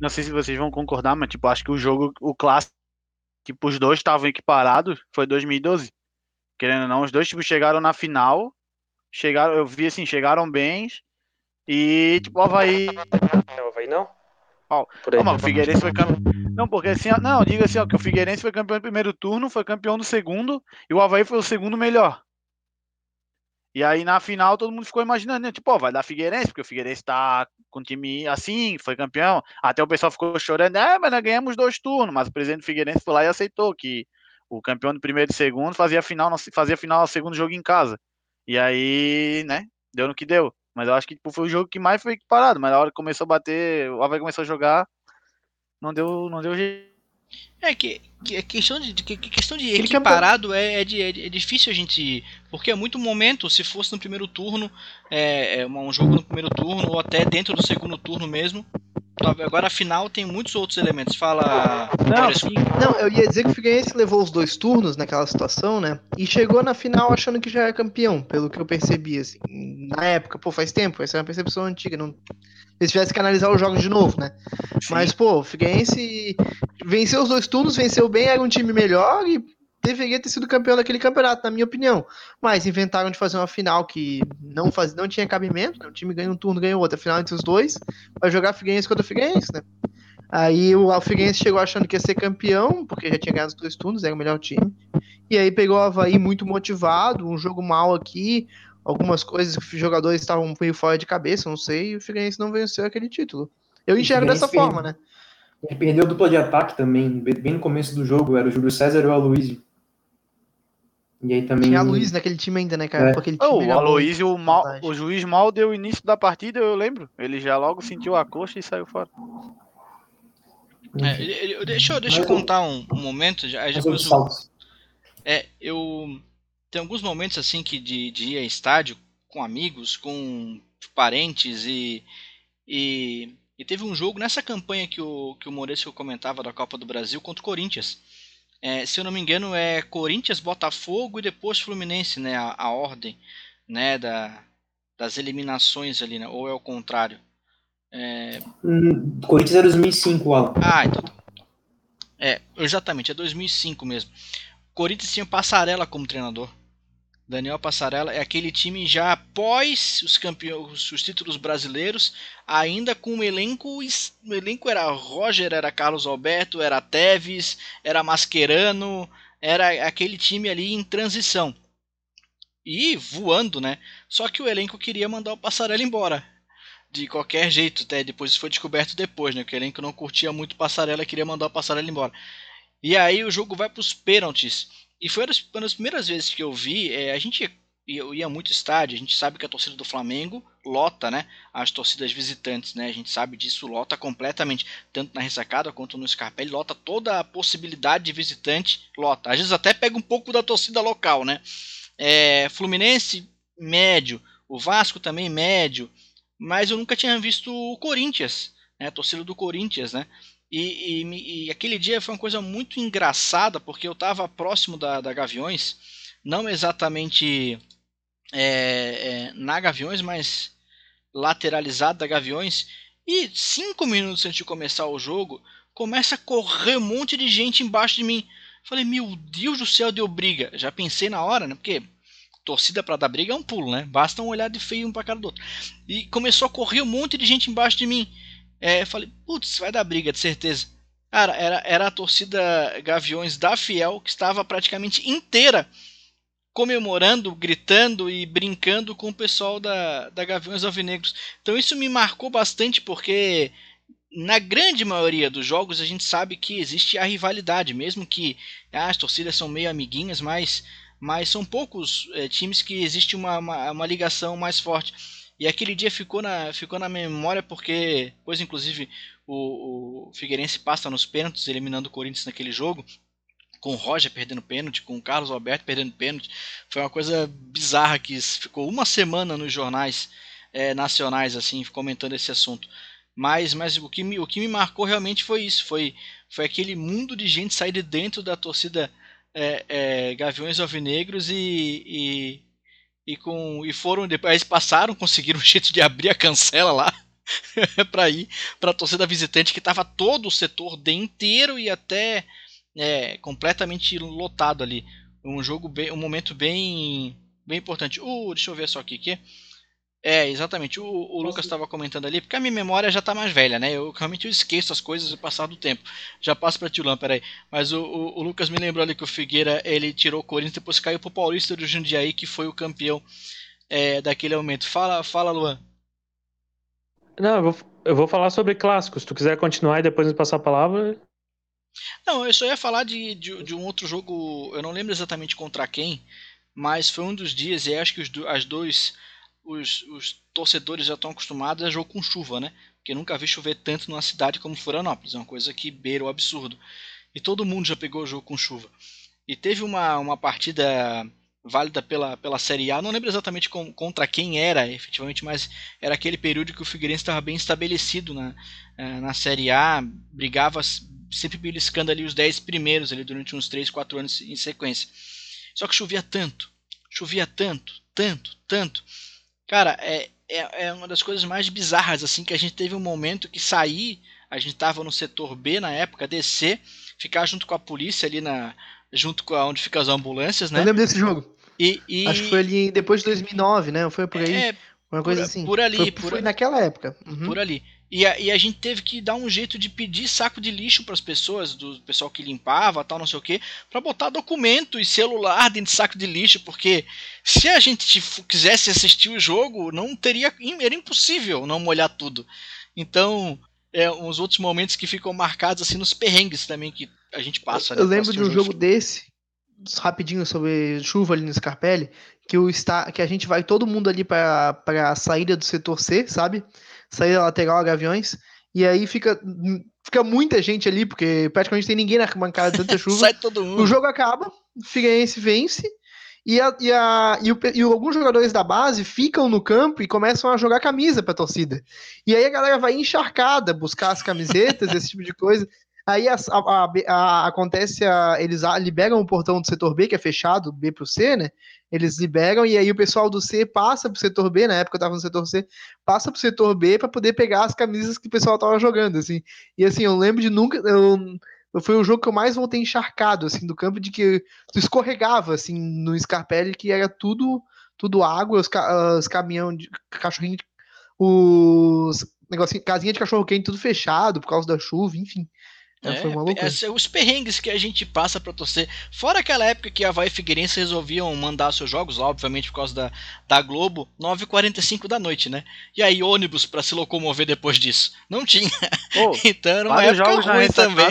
Não sei se vocês vão concordar, mas tipo, acho que o jogo, o clássico, tipo, os dois estavam equiparados, foi 2012. Querendo ou não, os dois tipo, chegaram na final. Chegaram, eu vi assim, chegaram bem. E tipo, o Havaí. É, o Havaí não? Oh, não, mas o Figueirense foi campeão. Não, porque assim, não, diga assim, ó, que o Figueirense foi campeão do primeiro turno, foi campeão do segundo, e o Havaí foi o segundo melhor. E aí na final todo mundo ficou imaginando, né? tipo, ó, vai dar Figueirense, porque o Figueirense tá com time assim, foi campeão. Até o pessoal ficou chorando, é, mas nós ganhamos dois turnos, mas o presidente do Figueirense foi lá e aceitou que o campeão do primeiro e segundo fazia final, fazia final segundo jogo em casa. E aí, né, deu no que deu. Mas eu acho que tipo, foi o jogo que mais foi equiparado, mas na hora que começou a bater, o Havaí começou a jogar, não deu, não deu jeito. É que, que questão de, que, questão de equiparado é, é, de, é, é, difícil a gente. Porque é muito momento, se fosse no primeiro turno, é, é um jogo no primeiro turno, ou até dentro do segundo turno mesmo, Agora, afinal, tem muitos outros elementos. Fala. Não, não, eu ia dizer que o Figueirense levou os dois turnos naquela situação, né? E chegou na final achando que já era campeão, pelo que eu percebi, assim. Na época, pô, faz tempo, essa é uma percepção antiga. Não... Eles tivessem que analisar os jogos de novo, né? Sim. Mas, pô, o Figueirense venceu os dois turnos, venceu bem, era um time melhor e deveria ter sido campeão daquele campeonato, na minha opinião. Mas inventaram de fazer uma final que não, faz, não tinha cabimento, né? o time ganha um turno, ganha outro, a final entre os dois, vai jogar Figueirense contra Figueirense, né? Aí o Figueirense chegou achando que ia ser campeão, porque já tinha ganhado os dois turnos, era o melhor time. E aí pegou o Havaí muito motivado, um jogo mal aqui, algumas coisas que os jogadores estavam meio fora de cabeça, não sei, e o Figueirense não venceu aquele título. Eu enxergo dessa forma, né? Ele perdeu dupla de ataque também, bem no começo do jogo, era o Júlio César e o Aloysio. E aí também. Tinha a Luiz naquele time ainda, né, cara? É. Aquele time oh, o Aloysio, mal, o juiz mal deu o início da partida, eu lembro. Ele já logo sentiu a coxa e saiu fora. É, deixa eu, deixa eu contar um, um momento. Já, já depois eu, é, eu. Tem alguns momentos assim que de, de ir a estádio com amigos, com parentes e, e e teve um jogo nessa campanha que o, que o Maurício comentava da Copa do Brasil contra o Corinthians. É, se eu não me engano, é Corinthians, Botafogo e depois Fluminense, né? A, a ordem né, da, das eliminações ali, né? Ou é o contrário? É... Hum, Corinthians é 2005, Alan. Ah, então. Tá. É, exatamente, é 2005 mesmo. Corinthians tinha Passarela como treinador. Daniel Passarella é aquele time já após os campeões, os títulos brasileiros, ainda com um elenco, o elenco era Roger, era Carlos Alberto, era Teves, era Mascherano, era aquele time ali em transição. E voando, né? Só que o elenco queria mandar o Passarella embora. De qualquer jeito, até depois isso foi descoberto depois, né? Que o elenco não curtia muito o Passarella queria mandar o Passarella embora. E aí o jogo vai para os pênaltis. E foi uma das primeiras vezes que eu vi, é, a gente eu ia muito estádio, a gente sabe que a torcida do Flamengo lota, né? As torcidas visitantes, né? A gente sabe disso, lota completamente, tanto na ressacada quanto no Scarpelli, lota toda a possibilidade de visitante, lota. Às vezes até pega um pouco da torcida local, né? É, Fluminense, médio, o Vasco também médio, mas eu nunca tinha visto o Corinthians, né? A torcida do Corinthians, né? E, e, e, aquele dia foi uma coisa muito engraçada, porque eu estava próximo da, da Gaviões, não exatamente é, é, na Gaviões, mas lateralizado da Gaviões. E cinco minutos antes de começar o jogo, começa a correr um monte de gente embaixo de mim. Falei, meu Deus do céu, deu briga. Já pensei na hora, né? Porque torcida para dar briga é um pulo, né? Basta um olhar de feio um para cara do outro. E começou a correr um monte de gente embaixo de mim. É, eu falei, putz, vai dar briga, de certeza. Cara, era, era a torcida Gaviões da Fiel que estava praticamente inteira comemorando, gritando e brincando com o pessoal da, da Gaviões Alvinegros. Então isso me marcou bastante porque na grande maioria dos jogos a gente sabe que existe a rivalidade, mesmo que ah, as torcidas são meio amiguinhas, mas, mas são poucos é, times que existe uma, uma, uma ligação mais forte. E aquele dia ficou na, ficou na memória porque, pois inclusive o, o Figueirense passa nos pênaltis, eliminando o Corinthians naquele jogo, com o Roger perdendo pênalti, com o Carlos Alberto perdendo pênalti. Foi uma coisa bizarra que ficou uma semana nos jornais é, nacionais assim comentando esse assunto. Mas, mas o, que me, o que me marcou realmente foi isso, foi, foi aquele mundo de gente sair de dentro da torcida é, é, Gaviões Alvinegros e, e e com e foram depois passaram, conseguiram um jeito de abrir a cancela lá para ir para a torcida visitante que estava todo o setor de inteiro e até é, completamente lotado ali. Um jogo bem, um momento bem bem importante. Uh, deixa eu ver só aqui que é, exatamente. O, o Lucas estava comentando ali, porque a minha memória já está mais velha, né? Eu realmente eu esqueço as coisas do passar do tempo. Já passo para Tilão, peraí. Mas o, o, o, Lucas me lembrou ali que o Figueira ele tirou o Corinthians, depois caiu pro Paulista do Jundiaí, que foi o campeão é, daquele momento. Fala, fala, Luan. Não, eu vou, eu vou falar sobre clássicos. Se tu quiser continuar e depois me passar a palavra. Não, eu só ia falar de, de, de um outro jogo, eu não lembro exatamente contra quem, mas foi um dos dias, e acho que os, as dois os, os torcedores já estão acostumados a jogo com chuva, né? Porque nunca vi chover tanto numa cidade como Florianópolis, é uma coisa que beira o absurdo. E todo mundo já pegou o jogo com chuva. E teve uma, uma partida válida pela, pela Série A, não lembro exatamente com, contra quem era, efetivamente, mas era aquele período que o Figueirense estava bem estabelecido na, eh, na Série A, brigava sempre beliscando ali os 10 primeiros ali durante uns 3, 4 anos em sequência. Só que chovia tanto, chovia tanto, tanto, tanto, Cara, é, é, é, uma das coisas mais bizarras, assim, que a gente teve um momento que sair, a gente tava no setor B na época, descer, ficar junto com a polícia ali na, junto com onde ficam as ambulâncias, né? Eu lembro desse jogo. E, e... Acho que foi ali depois de 2009, né? Foi por aí. É, uma coisa por, assim. Por ali. Foi, por, foi naquela época. Uhum. Por ali. E a, e a, gente teve que dar um jeito de pedir saco de lixo para as pessoas, do pessoal que limpava, tal, não sei o que, para botar documento e celular dentro de saco de lixo, porque se a gente quisesse assistir o jogo, não teria, era impossível não molhar tudo. Então, é uns outros momentos que ficam marcados assim nos perrengues também que a gente passa. Eu, né, eu lembro de um jogo desse, rapidinho sobre chuva ali no Scarpelli, que o está, que a gente vai todo mundo ali para a saída do setor C, sabe? Saída lateral a Gaviões, e aí fica, fica muita gente ali, porque praticamente tem ninguém na bancada de tanta chuva. Sai todo mundo. O jogo acaba, o Figueirense vence, e, a, e, a, e, o, e, alguns jogadores da base ficam no campo e começam a jogar camisa pra torcida. E aí a galera vai encharcada buscar as camisetas, esse tipo de coisa. Aí a, a, acontece, eles liberam o portão do setor B, que é fechado, B pro C, né? Eles liberam e aí o pessoal do C passa pro setor B, na época eu tava no setor C, passa pro setor B para poder pegar as camisas que o pessoal tava jogando, assim. E assim, eu lembro de nunca. Eu, foi o jogo que eu mais voltei encharcado, assim, do campo, de que tu escorregava, assim, no Scarpelli, que era tudo tudo água, os, os caminhão de cachorrinho, os negocinho, casinha de cachorro quente tudo fechado por causa da chuva, enfim. É, foi uma loucura. É, os perrengues que a gente passa para torcer. Fora aquela época que a Havaí Figueirense resolviam mandar seus jogos, obviamente por causa da, da Globo, 9h45 da noite, né? E aí ônibus para se locomover depois disso. Não tinha. Oh, então era uma época jogos ruim também.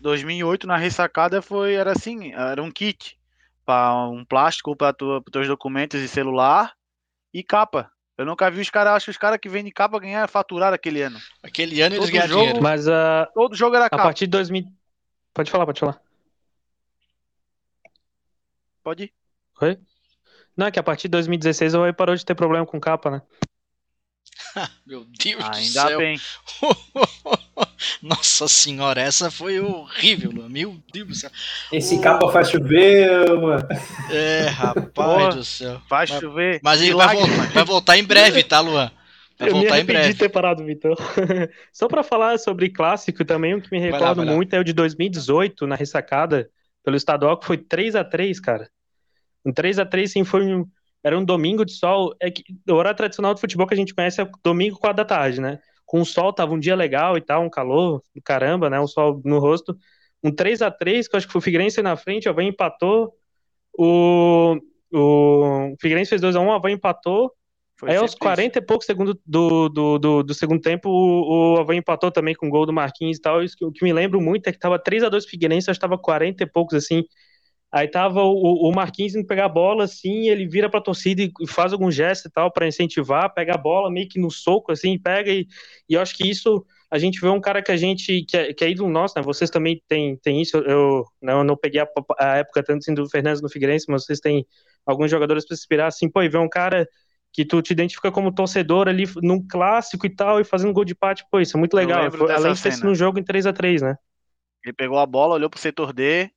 2008 na ressacada foi era assim, era um kit para um plástico para tu, teus documentos e celular e capa. Eu nunca vi os caras, acho que os caras que vendem capa ganhar faturar aquele ano. Aquele ano eles ganharam dinheiro. Mas uh, todo jogo era capa. A partir de 2000. Pode falar, pode falar. Pode ir. Oi? Não, é que a partir de 2016 o Oi parou de ter problema com capa, né? Meu Deus Ainda do céu. bem. Nossa senhora, essa foi horrível, Luan. Meu Deus do céu. Esse oh. capa faz chover, mano. É, rapaz do céu. Faz mas, chover. Mas ele vai, voltar, vai voltar em breve, tá, Luan? Vai eu voltar me em breve. ter parado, Vitor. Só para falar sobre clássico também, o que me recordo lá, muito lá. é o de 2018, na ressacada, pelo estadual, que foi 3 a 3 cara. Um 3 a 3 sim, foi um, era um domingo de sol. É que o horário tradicional do futebol que a gente conhece é domingo, 4 da tarde, né? Com o sol, tava um dia legal e tal, um calor do caramba, né? Um sol no rosto. Um 3 a 3 que eu acho que foi o Figueirense na frente, o Havaí empatou. O, o Figueirense fez 2x1, o Havaí empatou. Foi Aí aos 40 isso. e poucos segundos do, do, do, do, segundo tempo, o, o Havaí empatou também com o gol do Marquinhos e tal. Isso que, o que me lembro muito é que tava 3 a 2 Figueirense, acho que tava 40 e poucos, assim. Aí tava o, o Marquinhos indo pegar a bola, assim, ele vira pra torcida e faz algum gesto e tal para incentivar, pega a bola meio que no soco, assim, pega e, e eu acho que isso, a gente vê um cara que a gente, que é, que é ídolo nosso, né, vocês também têm, têm isso, eu não, não peguei a, a época tanto assim do Fernandes no Figueirense, mas vocês têm alguns jogadores para se inspirar, assim, pô, e ver um cara que tu te identifica como torcedor ali num clássico e tal, e fazendo gol de empate, pô, isso é muito legal, além de ser num jogo em 3 a 3 né? Ele pegou a bola, olhou pro setor D,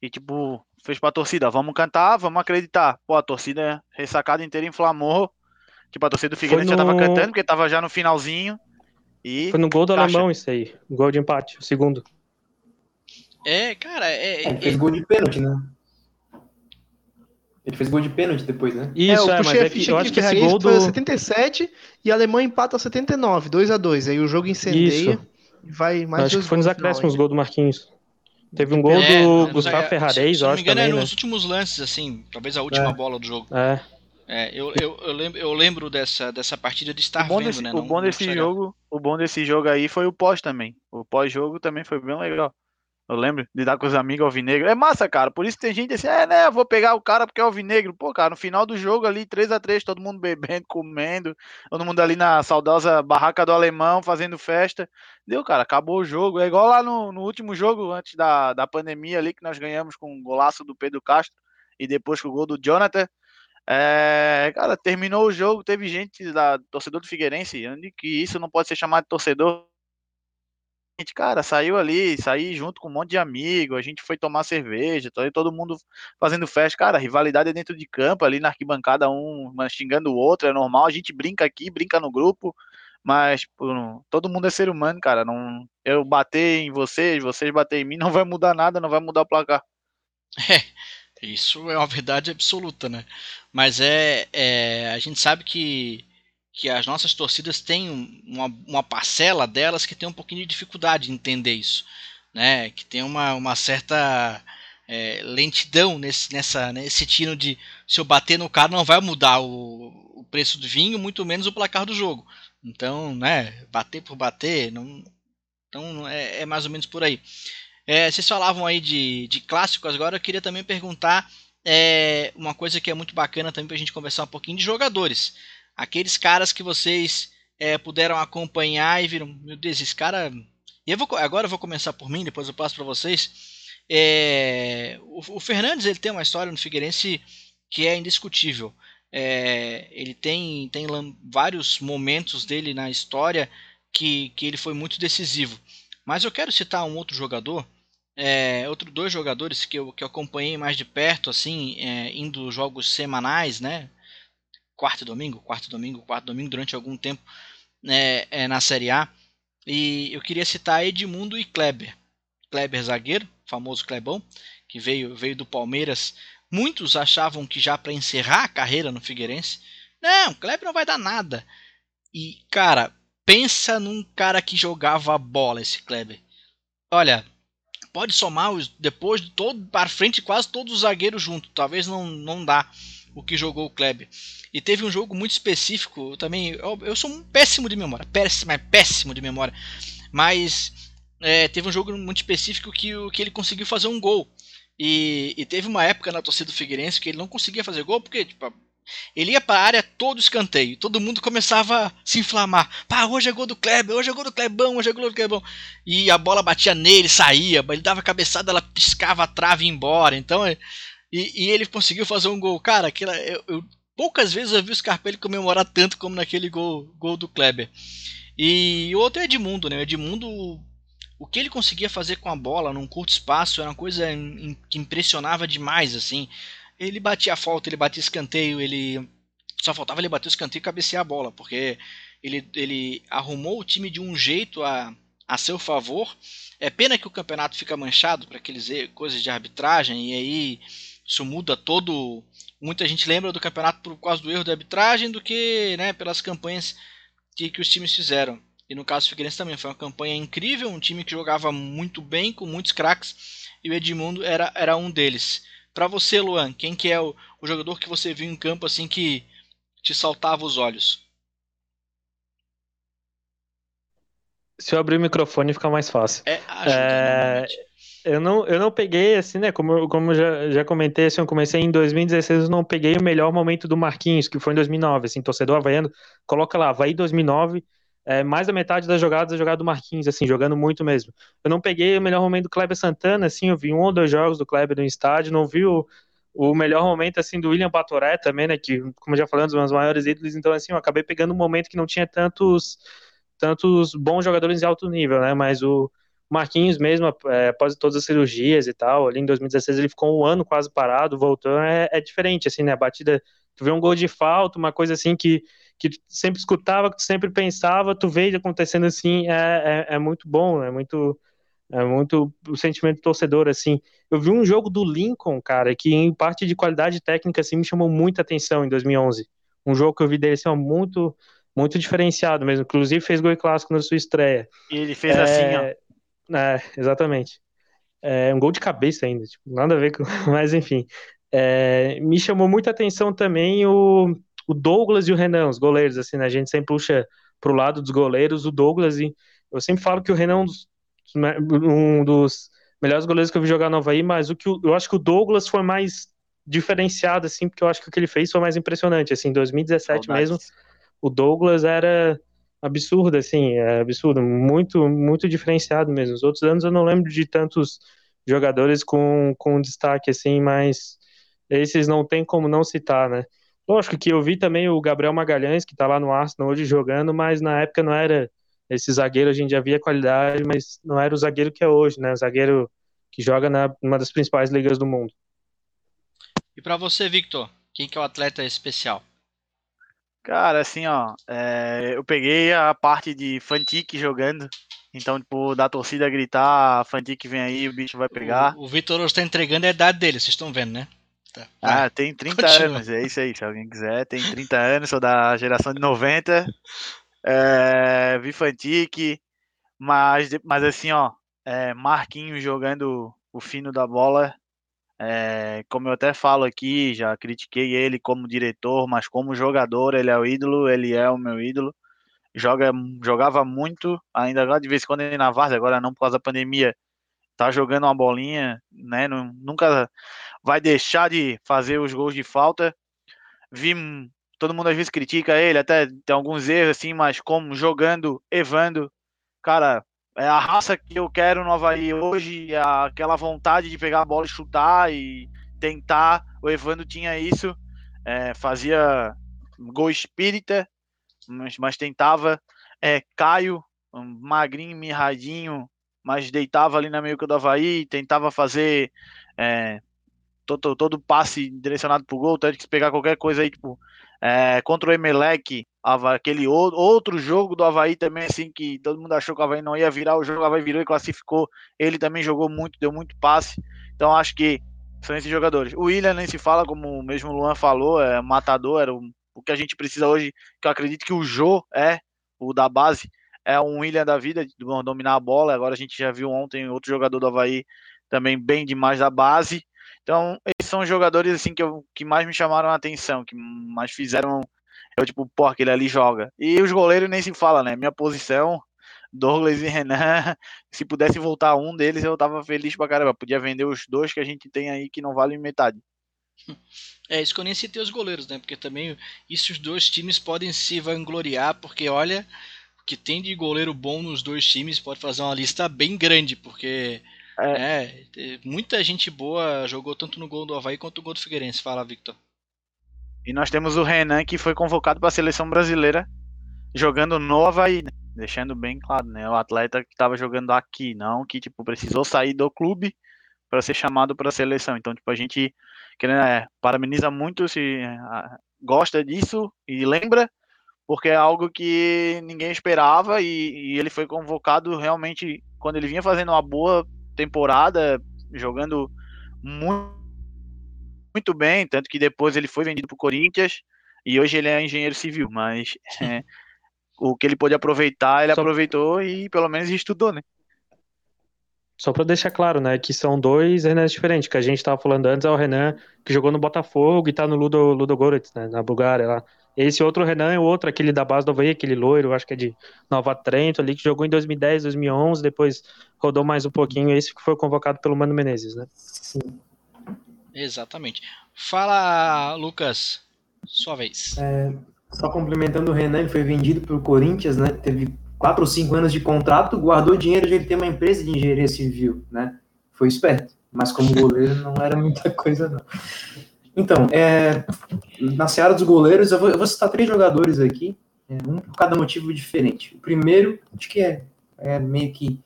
e, tipo, fez pra torcida, vamos cantar, vamos acreditar. Pô, a torcida ressacada inteira inflamou. Tipo, a torcida do Figueirense no... já tava cantando, porque tava já no finalzinho. E Foi no gol do caixa. alemão isso aí. Gol de empate, o segundo. É, cara, é. é ele fez gol de pênalti, né? Ele fez gol de pênalti depois, né? Isso, é, é mas é que, eu acho que esse gol do... 77 e a Alemanha empata a 79, 2 a 2 Aí o jogo incendeia Isso. e vai mais Acho que foi nos acréscimos o gol do Marquinhos. Teve um gol é, do Gustavo é, Ferrarez, eu acho. Se não me engano, também, é nos últimos lances, assim, talvez a última é. bola do jogo. É. É, eu, eu, eu, lembro, eu lembro dessa, dessa partida de estar o bom vendo, desse, né? O bom desse jogo, o bom desse jogo aí foi o pós também. O pós-jogo também foi bem legal. Eu lembro de dar com os amigos alvinegro. É massa, cara. Por isso tem gente assim, é, né? Vou pegar o cara porque é alvinegro. Pô, cara, no final do jogo ali, 3 a 3 todo mundo bebendo, comendo, todo mundo ali na saudosa barraca do alemão, fazendo festa. Deu, cara, acabou o jogo. É igual lá no, no último jogo, antes da, da pandemia ali, que nós ganhamos com o golaço do Pedro Castro e depois com o gol do Jonathan. É, cara, terminou o jogo, teve gente da torcedor do Figueirense, que isso não pode ser chamado de torcedor gente, cara, saiu ali, saí junto com um monte de amigo, a gente foi tomar cerveja, todo mundo fazendo festa, cara, rivalidade é dentro de campo, ali na arquibancada, um xingando o outro, é normal, a gente brinca aqui, brinca no grupo, Mas tipo, todo mundo é ser humano, cara. Não, eu bater em vocês, vocês bater em mim, não vai mudar nada, não vai mudar o placar. É, isso é uma verdade absoluta, né? Mas é, é a gente sabe que que as nossas torcidas têm uma, uma parcela delas que tem um pouquinho de dificuldade em entender isso, né? Que tem uma, uma certa é, lentidão nesse, nessa, nesse tino de se eu bater no cara não vai mudar o, o preço do vinho, muito menos o placar do jogo. Então, né, bater por bater, não, então é, é mais ou menos por aí. É, vocês falavam aí de, de clássicos, agora eu queria também perguntar é, uma coisa que é muito bacana também para a gente conversar um pouquinho de jogadores aqueles caras que vocês é, puderam acompanhar e viram, meu Deus, esse cara. E eu vou, agora eu vou começar por mim, depois eu passo para vocês. É, o, o, Fernandes ele tem uma história no Figueirense que é indiscutível. É, ele tem, tem vários momentos dele na história que, que ele foi muito decisivo. Mas eu quero citar um outro jogador, é, outro dois jogadores que eu, que eu acompanhei mais de perto, assim, é, indo jogos semanais, né? Quarto domingo, quarto domingo, quarto domingo durante algum tempo né, é, na Série A. E eu queria citar Edmundo e Kleber. Kleber zagueiro, famoso Klebão, que veio, veio do Palmeiras. Muitos achavam que já para encerrar a carreira no Figueirense. Não, Kleber não vai dar nada. E, cara, pensa num cara que jogava a bola, esse Kleber. Olha, pode somar os, depois de todo para frente quase todos os zagueiros juntos. Talvez não, não dá o que jogou o Kleber. E teve um jogo muito específico também. Eu, eu sou um péssimo de memória, péssimo, é péssimo de memória. Mas é, teve um jogo muito específico que, que ele conseguiu fazer um gol. E, e, teve uma época na torcida do Figueirense que ele não conseguia fazer gol porque tipo, ele ia para a área todo escanteio. Todo mundo começava a se inflamar. Pá, hoje é gol do Kleber, hoje é gol do Klebão, hoje é gol do Klebão. E a bola batia nele, saía, ele dava cabeçada, ela piscava a trave e ia embora. Então é, e, e, ele conseguiu fazer um gol. Cara, aquilo, eu, eu, poucas vezes eu vi o Scarpelli comemorar tanto como naquele gol, gol do Kleber. E o outro é Edmundo, né? O Edmundo, o que ele conseguia fazer com a bola num curto espaço era uma coisa que impressionava demais, assim. Ele batia a falta, ele batia escanteio, ele só faltava ele bater o escanteio e cabecear a bola, porque ele, ele arrumou o time de um jeito a, a seu favor. É pena que o campeonato fica manchado para aqueles coisas de arbitragem e aí isso muda todo. Muita gente lembra do campeonato por causa do erro da arbitragem do que né, pelas campanhas que, que os times fizeram. E no caso do Figueirense também foi uma campanha incrível, um time que jogava muito bem, com muitos craques, e o Edmundo era, era um deles. Para você, Luan, quem que é o, o jogador que você viu em campo assim que te saltava os olhos? Se eu abrir o microfone fica mais fácil. É, ajuda, é eu não, eu não peguei, assim, né? Como, como já, já comentei, assim, eu comecei em 2016, eu não peguei o melhor momento do Marquinhos, que foi em 2009. Assim, torcedor havaiano, coloca lá, vai 2009, é, mais da metade das jogadas é jogada do Marquinhos, assim, jogando muito mesmo. Eu não peguei o melhor momento do Kleber Santana, assim, eu vi um ou dois jogos do Kleber no estádio, não vi o, o melhor momento, assim, do William Batoré também, né? Que, como já falamos, um dos maiores ídolos, então, assim, eu acabei pegando um momento que não tinha tantos tantos bons jogadores de alto nível, né? Mas o Marquinhos mesmo, é, após todas as cirurgias e tal, ali em 2016 ele ficou um ano quase parado, voltou, é, é diferente, assim, né, a batida, tu vê um gol de falta, uma coisa assim que, que tu sempre escutava, que tu sempre pensava, tu vê acontecendo assim, é, é, é muito bom, é muito, é muito o sentimento torcedor, assim. Eu vi um jogo do Lincoln, cara, que em parte de qualidade técnica, assim, me chamou muita atenção em 2011. Um jogo que eu vi dele, assim, muito, muito diferenciado mesmo. Inclusive fez gol clássico na sua estreia. E ele fez é... assim, ó. É, exatamente. É um gol de cabeça ainda, tipo, nada a ver com. Mas enfim. É, me chamou muita atenção também o, o Douglas e o Renan, os goleiros, assim, né? A gente sempre puxa pro lado dos goleiros, o Douglas, e eu sempre falo que o Renan é um dos, né, um dos melhores goleiros que eu vi jogar no Havaí, mas o que eu acho que o Douglas foi mais diferenciado, assim, porque eu acho que o que ele fez foi mais impressionante, assim, em 2017 Saudades. mesmo, o Douglas era absurdo, assim, é absurdo, muito, muito diferenciado mesmo. Os outros anos eu não lembro de tantos jogadores com, com destaque, assim, mas esses não tem como não citar, né? Lógico que eu vi também o Gabriel Magalhães, que tá lá no Arsenal hoje jogando, mas na época não era esse zagueiro, a gente já via qualidade, mas não era o zagueiro que é hoje, né? O zagueiro que joga na uma das principais ligas do mundo. E para você, Victor, quem que é o atleta especial? Cara, assim, ó, é, eu peguei a parte de Fantique jogando. Então, tipo, da torcida gritar, Fantique vem aí, o bicho vai pegar. O, o Vitor está entregando a idade dele, vocês estão vendo, né? Tá, ah, tem 30 Continua. anos, é isso aí. Se alguém quiser, tem 30 anos, sou da geração de 90. É, vi Fantique, mas, mas assim, ó, é, Marquinhos jogando o fino da bola. É, como eu até falo aqui, já critiquei ele como diretor, mas como jogador, ele é o ídolo, ele é o meu ídolo. Joga, jogava muito, ainda agora de vez em quando ele na Várzea, agora não por causa da pandemia, tá jogando uma bolinha, né? Nunca vai deixar de fazer os gols de falta. Vi todo mundo às vezes critica ele, até tem alguns erros assim, mas como jogando, evando, cara, é a raça que eu quero no Havaí hoje, é aquela vontade de pegar a bola e chutar e tentar. O Evandro tinha isso, é, fazia gol espírita, mas, mas tentava. É, Caio, magrinho, mirradinho, mas deitava ali na meio do Havaí, tentava fazer é, todo, todo passe direcionado pro gol, tanto que se pegar qualquer coisa aí, tipo, é, contra o Emelec, aquele outro jogo do Havaí também, assim, que todo mundo achou que o Havaí não ia virar, o jogo o Havaí virou e classificou. Ele também jogou muito, deu muito passe. Então acho que são esses jogadores. O William nem se fala, como o mesmo Luan falou, é matador, era o, o que a gente precisa hoje, que eu acredito que o Jô é, o da base, é um William da vida, de dominar a bola. Agora a gente já viu ontem outro jogador do Havaí também bem demais da base. Então, esses são os jogadores assim que, eu, que mais me chamaram a atenção, que mais fizeram eu tipo, pô, aquele ali joga. E os goleiros nem se fala, né? Minha posição, Douglas e Renan, se pudesse voltar um deles, eu tava feliz pra caramba. Podia vender os dois que a gente tem aí que não valem metade. É, isso que eu nem citei os goleiros, né? Porque também isso os dois times podem se vangloriar, porque olha, o que tem de goleiro bom nos dois times pode fazer uma lista bem grande, porque é. é muita gente boa jogou tanto no gol do Havaí quanto no gol do Figueirense. Fala, Victor. E nós temos o Renan que foi convocado para a seleção brasileira jogando no Havaí, né? deixando bem claro, né? O atleta que estava jogando aqui, não que tipo precisou sair do clube para ser chamado para a seleção. Então, tipo, a gente querendo, é, parabeniza muito se gosta disso e lembra, porque é algo que ninguém esperava e, e ele foi convocado realmente quando ele vinha fazendo uma boa temporada, jogando muito muito bem, tanto que depois ele foi vendido para o Corinthians e hoje ele é engenheiro civil, mas é, o que ele pôde aproveitar, ele Só... aproveitou e pelo menos estudou, né? Só para deixar claro, né, que são dois Renans diferentes, que a gente estava falando antes é o Renan que jogou no Botafogo e está no Ludo, Ludo Goretz, né, na Bulgária lá. Esse outro Renan é o outro, aquele da base do Havaí, aquele loiro, acho que é de Nova Trento ali, que jogou em 2010, 2011, depois rodou mais um pouquinho, esse que foi convocado pelo Mano Menezes, né? Sim. Exatamente. Fala, Lucas, sua vez. É, só complementando o Renan, ele foi vendido para o Corinthians, né? Teve quatro ou cinco anos de contrato, guardou dinheiro de ele ter uma empresa de engenharia civil, né? Foi esperto, mas como goleiro não era muita coisa, não. Então, é, na seara dos goleiros, eu vou, eu vou citar três jogadores aqui, é, um por cada motivo diferente. O primeiro, acho que é, é meio que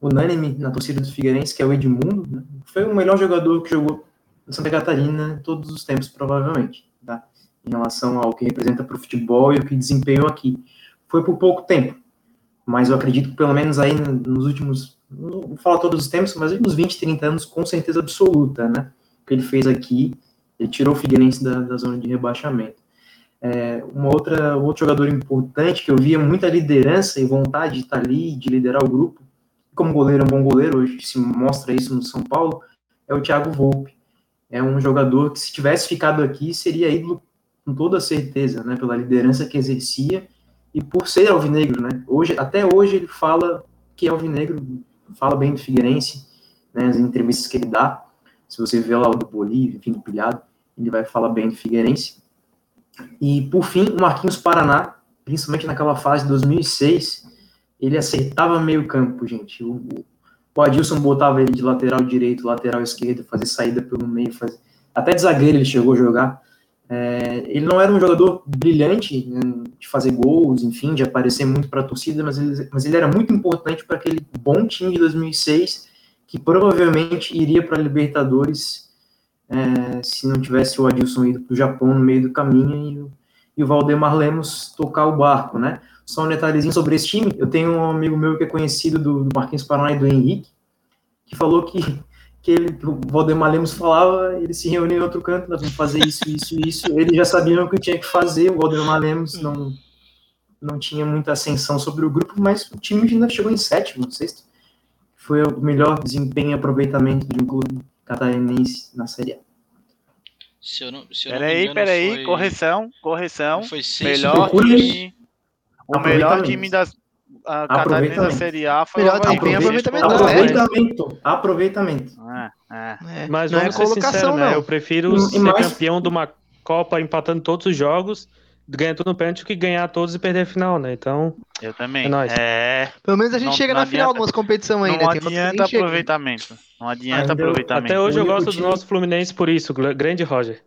unânime na torcida do Figueirense, que é o Edmundo, né? foi o melhor jogador que jogou Santa Catarina todos os tempos, provavelmente, tá? Em relação ao que representa para o futebol e o que desempenhou aqui. Foi por pouco tempo, mas eu acredito que pelo menos aí nos últimos, não vou falar todos os tempos, mas nos 20, 30 anos, com certeza absoluta, né? O que ele fez aqui, ele tirou o Figueirense da, da zona de rebaixamento. É, uma outra, outro jogador importante que eu via muita liderança e vontade de estar ali, de liderar o grupo, como goleiro, é um bom goleiro, hoje se mostra isso no São Paulo, é o Thiago Volpe é um jogador que, se tivesse ficado aqui, seria ídolo com toda certeza, né? Pela liderança que exercia e por ser alvinegro, né? Hoje, até hoje ele fala que é alvinegro, fala bem do Figueirense, né? As entrevistas que ele dá, se você vê lá o do Bolívia, enfim, do Pilhado, ele vai falar bem do Figueirense. E, por fim, o Marquinhos Paraná, principalmente naquela fase de 2006, ele acertava meio campo, gente. O, o Adilson botava ele de lateral direito, lateral esquerdo, fazer saída pelo meio, fazer... até de zagueiro ele chegou a jogar. É, ele não era um jogador brilhante né, de fazer gols, enfim, de aparecer muito para a torcida, mas ele, mas ele era muito importante para aquele bom time de 2006 que provavelmente iria para a Libertadores é, se não tivesse o Adilson ido para o Japão no meio do caminho e o Valdemar Lemos tocar o barco, né? Só um detalhezinho sobre esse time, eu tenho um amigo meu que é conhecido do, do Marquinhos Paraná e do Henrique, que falou que, que, ele, que o Valdemar Lemos falava, ele se reuniu em outro canto, nós vamos fazer isso, isso, isso, ele já sabia o que tinha que fazer, o Valdemar Lemos não, não tinha muita ascensão sobre o grupo, mas o time ainda chegou em sétimo, sexto, foi o melhor desempenho e aproveitamento de um clube catarinense na Série A. Se eu não, se eu não me Peraí, engano, peraí, foi- correção, correção. Foi seis Melhor time. O melhor time da a catarinense da. Série A foi Melhor seis aproveitamento, né? Aproveitamento, aproveitamento. É, é. É, Mas não é vamos ser colocação, sinceros, né? não. Eu prefiro E ser mais- campeão de uma Copa empatando todos os jogos, ganhando tudo no pênalti, que ganhar todos e perder a final, né? Então, Eu também. É nóis. É, Pelo menos a gente Não- chega não na final adianta- de umas competições ainda. não outras que nem adianta chega. aproveitamento. Não adianta Ainda- aproveitamento. até hoje eu gosto do time- nosso Fluminense por isso, gr- grande Roger.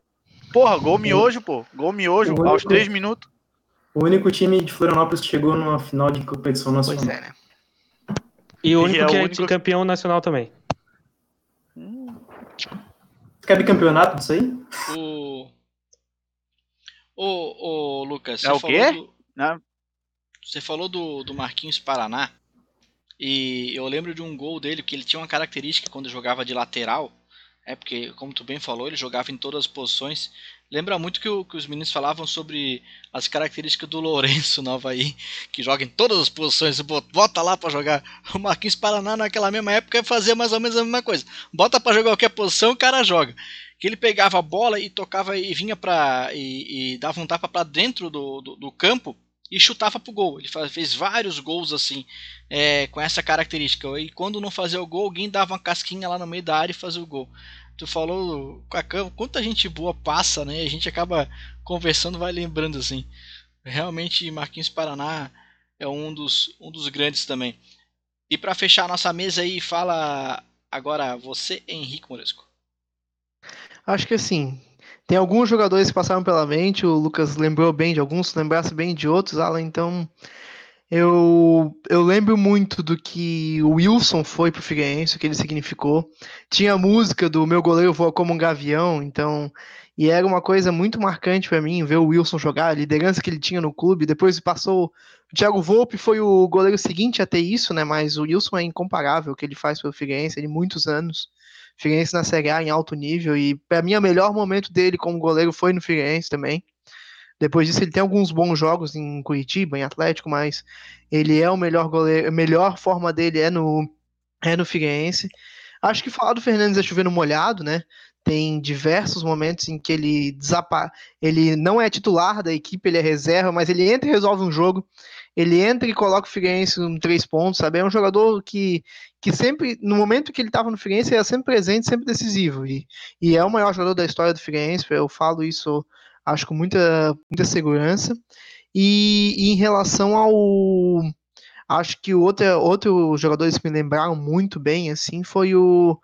Porra, gol miojo, pô. Gol miojo, aos 3 minutos. O único time de Florianópolis que chegou numa final de competição Pois nacional. é, né? E o E único é o que é único- campeão nacional também. Quer bicampeonato disso aí? O. Ô, ô, Lucas, É você o falou quê? do-? Você falou do, do Marquinhos Paraná. E eu lembro de um gol dele, que ele tinha uma característica quando jogava de lateral. É porque, como tu bem falou, ele jogava em todas as posições. Lembra muito que, o- que os meninos falavam sobre as características do Lourenço no Havaí, que joga em todas as posições. Bota lá pra jogar. O Marquinhos Paraná naquela mesma época fazia mais ou menos a mesma coisa. Bota pra jogar qualquer posição, o cara joga. Que ele pegava a bola e tocava e vinha pra. e, e dava um tapa pra dentro do, do, do campo e chutava pro gol. Ele fez vários gols assim, é, com essa característica. E quando não fazia o gol, alguém dava uma casquinha lá no meio da área e fazia o gol. Tu falou, Cacão, quanta gente boa passa, né? A gente acaba conversando, vai lembrando assim. Realmente, Marquinhos Paraná é um dos, um dos grandes também. E para fechar a nossa mesa aí, fala agora você, Henrique Moresco. Acho que assim, tem alguns jogadores que passaram pela mente, o Lucas lembrou bem de alguns, se lembrasse bem de outros, Alan, então eu, eu lembro muito do que o Wilson foi pro Figueirense, o que ele significou. Tinha a música do Meu Goleiro Voa Como um Gavião, então, e era uma coisa muito marcante para mim ver o Wilson jogar, a liderança que ele tinha no clube. Depois passou. O Thiago Volpe foi o goleiro seguinte a ter isso, né? Mas o Wilson é incomparável o que ele faz pelo Figueirense, ele muitos anos. Figueirense na Série A em alto nível e para mim o melhor momento dele como goleiro foi no Figueirense também. Depois disso ele tem alguns bons jogos em Curitiba, em Atlético, mas ele é o melhor goleiro, a melhor forma dele é no é no Figueirense. Acho que falar do Fernandes é chovendo molhado, né? Tem diversos momentos em que ele desapa... ele não é titular da equipe, ele é reserva, mas ele entra e resolve um jogo. Ele entra e coloca o Figueirense em três pontos, sabe? É um jogador que, que sempre, no momento que ele estava no Figueirense, era sempre presente, sempre decisivo. E, e é o maior jogador da história do Figueirense, eu falo isso, acho com muita, muita segurança. E, e em relação ao. Acho que outro, outro jogadores que me lembraram muito bem, assim, foi o.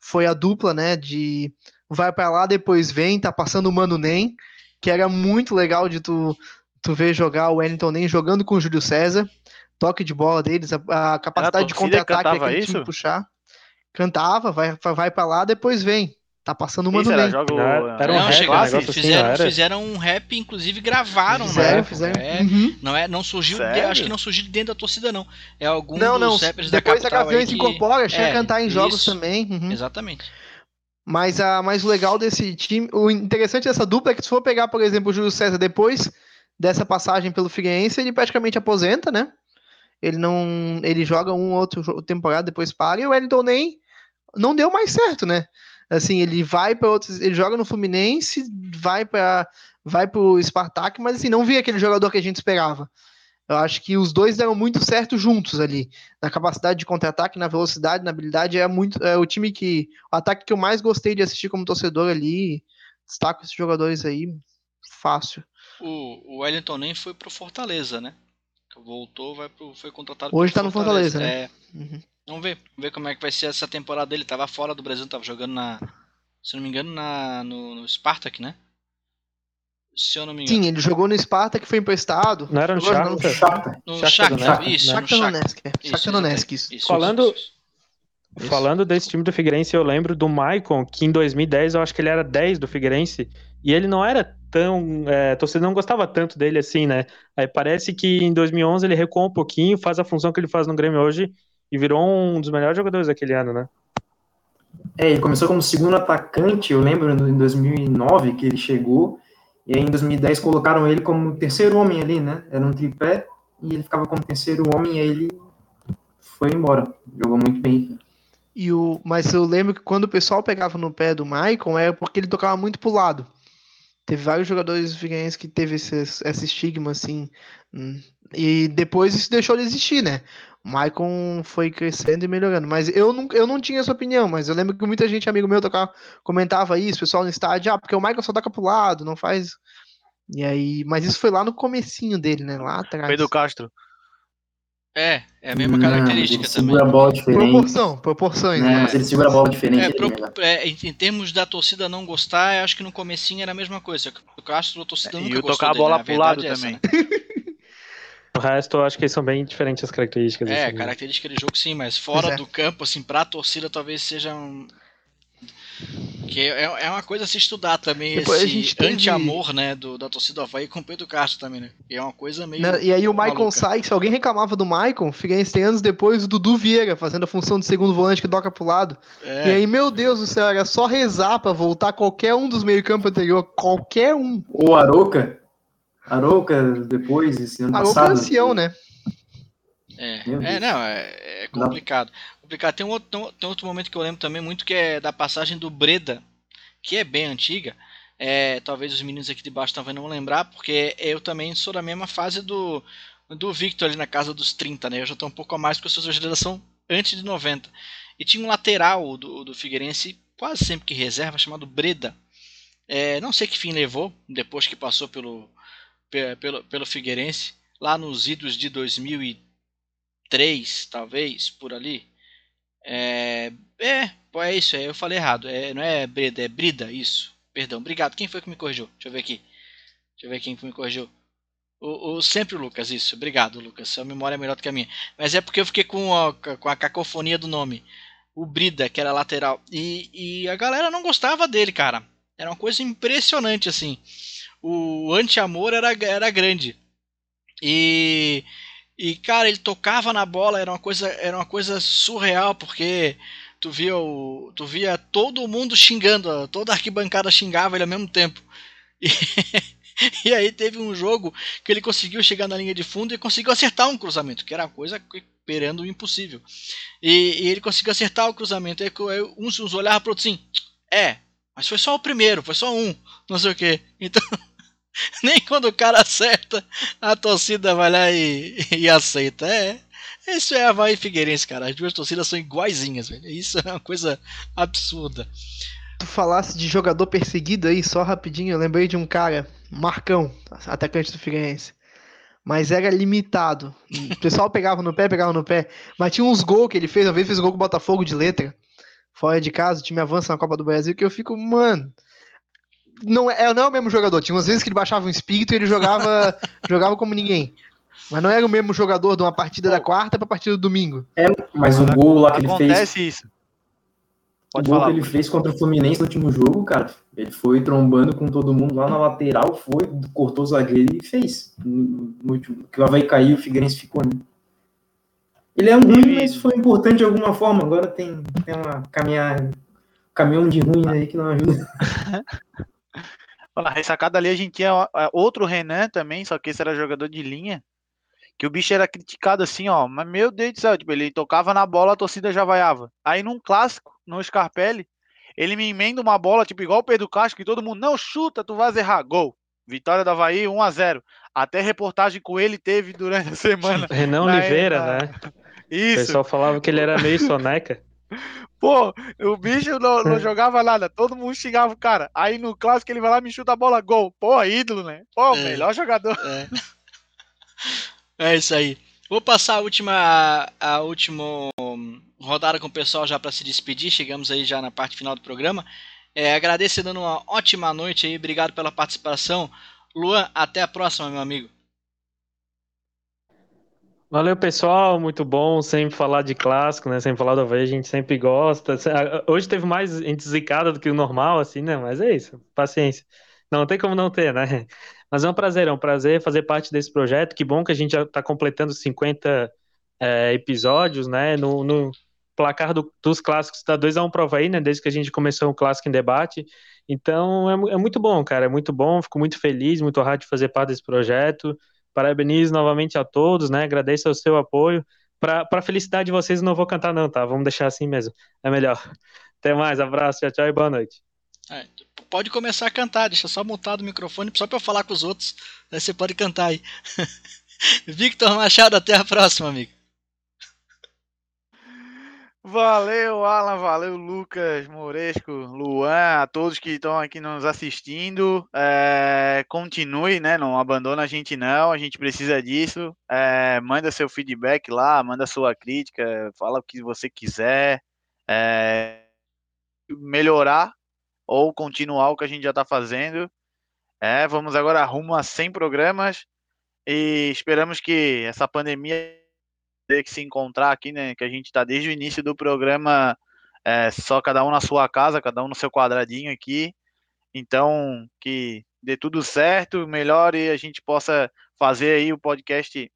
Foi a dupla, né? De vai para lá, depois vem, tá passando o Mano Nem, que era muito legal de tu, tu ver jogar o Wellington Nem jogando com o Júlio César, toque de bola deles, a, a capacidade de torcida contra-ataque aquele isso? time puxar. Cantava, vai, vai para lá, depois vem. Tá passando o Mano Isso era Nem. jogo. Era- era um não, rap, chegou, um fi- negócio assim, fizeram, não era? fizeram um rap, inclusive gravaram, Fizeram, né? fizeram. É, Uhum. não, é, não surgiu, de- acho que não surgiu de dentro da torcida, não. É algum Não, não. dos rappers da Depois a Gaviões que... incorpora, chega é, a cantar em jogos isso. também. uhum. Exatamente. Mas, a, mas o legal desse time, o interessante dessa dupla é que se for pegar, por exemplo, o Júlio César depois dessa passagem pelo Figueirense, ele praticamente aposenta, né? Ele não, ele joga um ou outro temporada, depois para, e o Wellington nem não deu mais certo, né? Assim, ele vai para outros, ele joga no Fluminense, vai para vai pro Spartak, mas assim, não vi aquele jogador que a gente esperava. Eu acho que os dois deram muito certo juntos ali, na capacidade de contra-ataque, na velocidade, na habilidade, é muito é o time que o ataque que eu mais gostei de assistir como torcedor ali. Destaco esses jogadores aí fácil. O, o Wellington nem foi pro Fortaleza, né? Voltou, vai pro, foi contratado Hoje tá no Fortaleza, né? É, Uhum. Vamos ver, vamos ver como é que vai ser essa temporada dele. Tava fora do Brasil, tava jogando na, se não me engano, na, no, no Spartak, né? Se eu não me engano. Sim, ele jogou no Sparta que foi emprestado. Não era no Shakhtar? Shakhtar. No Shakhtar Shakhtar, Donetsk, isso, né? no Shakhtar Shakhtar. Donetsk, é. Isso, Shakhtar Donetsk, isso. Isso, Falando- isso. Isso. Falando desse time do Figueirense, eu lembro do Maicon, que em 2010 eu acho que ele era 10 do Figueirense, e ele não era tão. É, a torcida não gostava tanto dele assim, né? Aí parece que em 2011 ele recuou um pouquinho, faz a função que ele faz no Grêmio hoje e virou um dos melhores jogadores daquele ano, né? É, ele começou como segundo atacante, eu lembro em 2009 que ele chegou, e aí em 2010 colocaram ele como terceiro homem ali, né? Era um tripé, e ele ficava como terceiro homem, e aí ele foi embora. Jogou muito bem. E o, mas eu lembro que quando o pessoal pegava no pé do Maicon era porque ele tocava muito pro lado. Teve vários jogadores figueirenses que teve esse, esse estigma, assim. E depois isso deixou de existir, né? O Maicon foi crescendo e melhorando. Mas eu não, eu não tinha essa opinião, mas eu lembro que muita gente, amigo meu, tocava, comentava isso, pessoal no estádio, ah, porque o Maicon só toca pro lado, não faz. E aí, mas isso foi lá no comecinho dele, né? Lá atrás. Pedro Castro. É, é a mesma característica ele também. segura a bola diferente. Proporção, proporções, né? né? Mas ele segura a bola diferente. É, pro- é, em, termos da torcida não gostar, eu acho que no comecinho era a mesma coisa. O Castro, a torcida E nunca o gostou tocar a dele, bola né? pro lado é essa, também. né? O resto eu acho que são bem diferentes as características. É, assim, né? característica de jogo sim, mas fora é. do campo, assim, pra torcida talvez seja um... Que é, é uma coisa a se estudar também, Depois esse teve- anti-amor, né, do, da torcida do Havaí com o Pedro Castro também, né? E é uma coisa meio... Né, E aí o Maicon maluca. sai, se alguém reclamava do Maicon, Figueirense tem anos depois o Dudu Vieira fazendo a função de segundo volante que toca pro lado. É, E aí, meu Deus do céu, era só rezar pra voltar qualquer um dos meio-campo anterior, qualquer um. O Aroca. Aroca, depois, esse ano Ah, o passado. ancião, né? É, é não, é, é complicado. complicado. Tem, um outro, tem outro momento que eu lembro também muito que é da passagem do Breda, que é bem antiga. É, talvez os meninos aqui de baixo também não vão lembrar, porque eu também sou da mesma fase do, do Victor ali na casa dos 30, né? Eu já tô um pouco a mais porque eu sou da geração antes de 90. E tinha um lateral do, do Figueirense, quase sempre que reserva, chamado Breda. É, não sei que fim levou, depois que passou pelo, pe- pelo, pelo Figueirense, lá nos idos de 2003, talvez, por ali. É, é, é isso, é, eu falei errado. É, não é Breda, é Brida, isso. Perdão, obrigado. Quem foi que me corrigiu? Deixa eu ver aqui. Deixa eu ver quem que me corrigiu. O, o- sempre o Lucas, isso. Obrigado, Lucas. Sua memória é melhor do que a minha. Mas é porque eu fiquei com a, com a cacofonia do nome. O Brida, que era lateral. E, e a galera não gostava dele, cara. Era uma coisa impressionante, assim. O anti-amor era, era grande. E, e, cara, ele tocava na bola, era uma coisa, era uma coisa surreal, porque tu via, o, tu via todo mundo xingando, toda a arquibancada xingava ele ao mesmo tempo. E, e aí teve um jogo que ele conseguiu chegar na linha de fundo e conseguiu acertar um cruzamento, que era uma coisa esperando o impossível. E, e ele conseguiu acertar o cruzamento. Aí uns, uns olhavam pro outro assim, é, mas foi só o primeiro, foi só um, não sei o que. Então, nem quando o cara acerta, a torcida vai lá e, e aceita. É, isso é Havaí e Figueirense, cara. As duas torcidas são iguaizinhas, velho. Isso é uma coisa absurda. Tu falasse de jogador perseguido aí, só rapidinho, eu lembrei de um cara, Marcão, atacante do Figueirense. Mas era limitado. O pessoal pegava no pé, pegava no pé. Mas tinha uns gols que ele fez, uma vez fez um gol com o Botafogo de letra. Fora de casa, o time avança na Copa do Brasil, que eu fico, mano. Não é, não é o mesmo jogador. Tinha umas vezes que ele baixava um espírito e ele jogava, jogava como ninguém. Mas não era o mesmo jogador de uma partida da quarta pra partida do domingo. Mas o gol lá que ele fez. Acontece isso. O Pode gol falar. que ele fez contra o Fluminense no último jogo, cara, ele foi trombando com todo mundo lá na lateral, foi, cortou o zagueiro e fez. No, no último, que o Havaí caiu, o Figueirense ficou, né? Ele é um ruim, mas foi importante de alguma forma. Agora tem, tem uma caminhar, caminhão de ruim aí que não ajuda. Na ressacada ali a gente tinha ó, outro Renan também, só que esse era jogador de linha. Que o bicho era criticado assim, ó. Mas meu Deus do céu, tipo, ele tocava na bola, a torcida já vaiava. Aí num clássico, no Scarpelli, ele me emenda uma bola, tipo, igual o Pedro Castro, que todo mundo, não, chuta, tu vai errar. Gol. Vitória da Havaí, 1 a 0 Até reportagem com ele teve durante a semana. Renan Na- Oliveira, na- né? O Isso. pessoal falava que ele era meio soneca. Pô, o bicho não, não jogava nada, todo mundo xingava o cara. Aí no clássico ele vai lá e me chuta a bola, gol. Pô, ídolo, né? Pô, É. melhor jogador. É. É isso aí. Vou passar a última, a última rodada com o pessoal já para se despedir. Chegamos aí já na parte final do programa. É, agradeço dando uma ótima noite aí. Obrigado pela participação. Luan, até a próxima, meu amigo. Valeu, pessoal. Muito bom sempre falar de clássico, né? Sempre falar do Havaí, a gente sempre gosta. Hoje teve mais gente do que o normal, assim, né? Mas é isso, paciência. não tem como não ter, né? Mas é um prazer, é um prazer fazer parte desse projeto. Que bom que a gente já está completando 50 é, episódios, né? No, no placar do, dos clássicos está 2 a 1 um aí, né? Desde que a gente começou o Clássico em Debate. Então é, é muito bom, cara. É muito bom. Fico muito feliz, muito honrado de fazer parte desse projeto. Parabenizo novamente a todos, né? Agradeço o seu apoio. Para felicidade de vocês, não vou cantar, não, tá? Vamos deixar assim mesmo. É melhor. Até mais, abraço, tchau, tchau e boa noite. É, pode começar a cantar, deixa só mutado o microfone, só para eu falar com os outros. Aí você pode cantar aí. Victor Machado, até a próxima, amigo. Valeu, Alan, valeu, Lucas, Moresco, Luan, a todos que estão aqui nos assistindo. É, continue, né? Não abandona a gente, não. A gente precisa disso. É, manda seu feedback lá, manda sua crítica, fala o que você quiser. É, melhorar ou continuar o que a gente já está fazendo. É, vamos agora rumo a 100 programas e esperamos que essa pandemia ter que se encontrar aqui, né? Que a gente está desde o início do programa é, só cada um na sua casa, cada um no seu quadradinho aqui. Então, que dê tudo certo, melhore e a gente possa fazer aí o podcast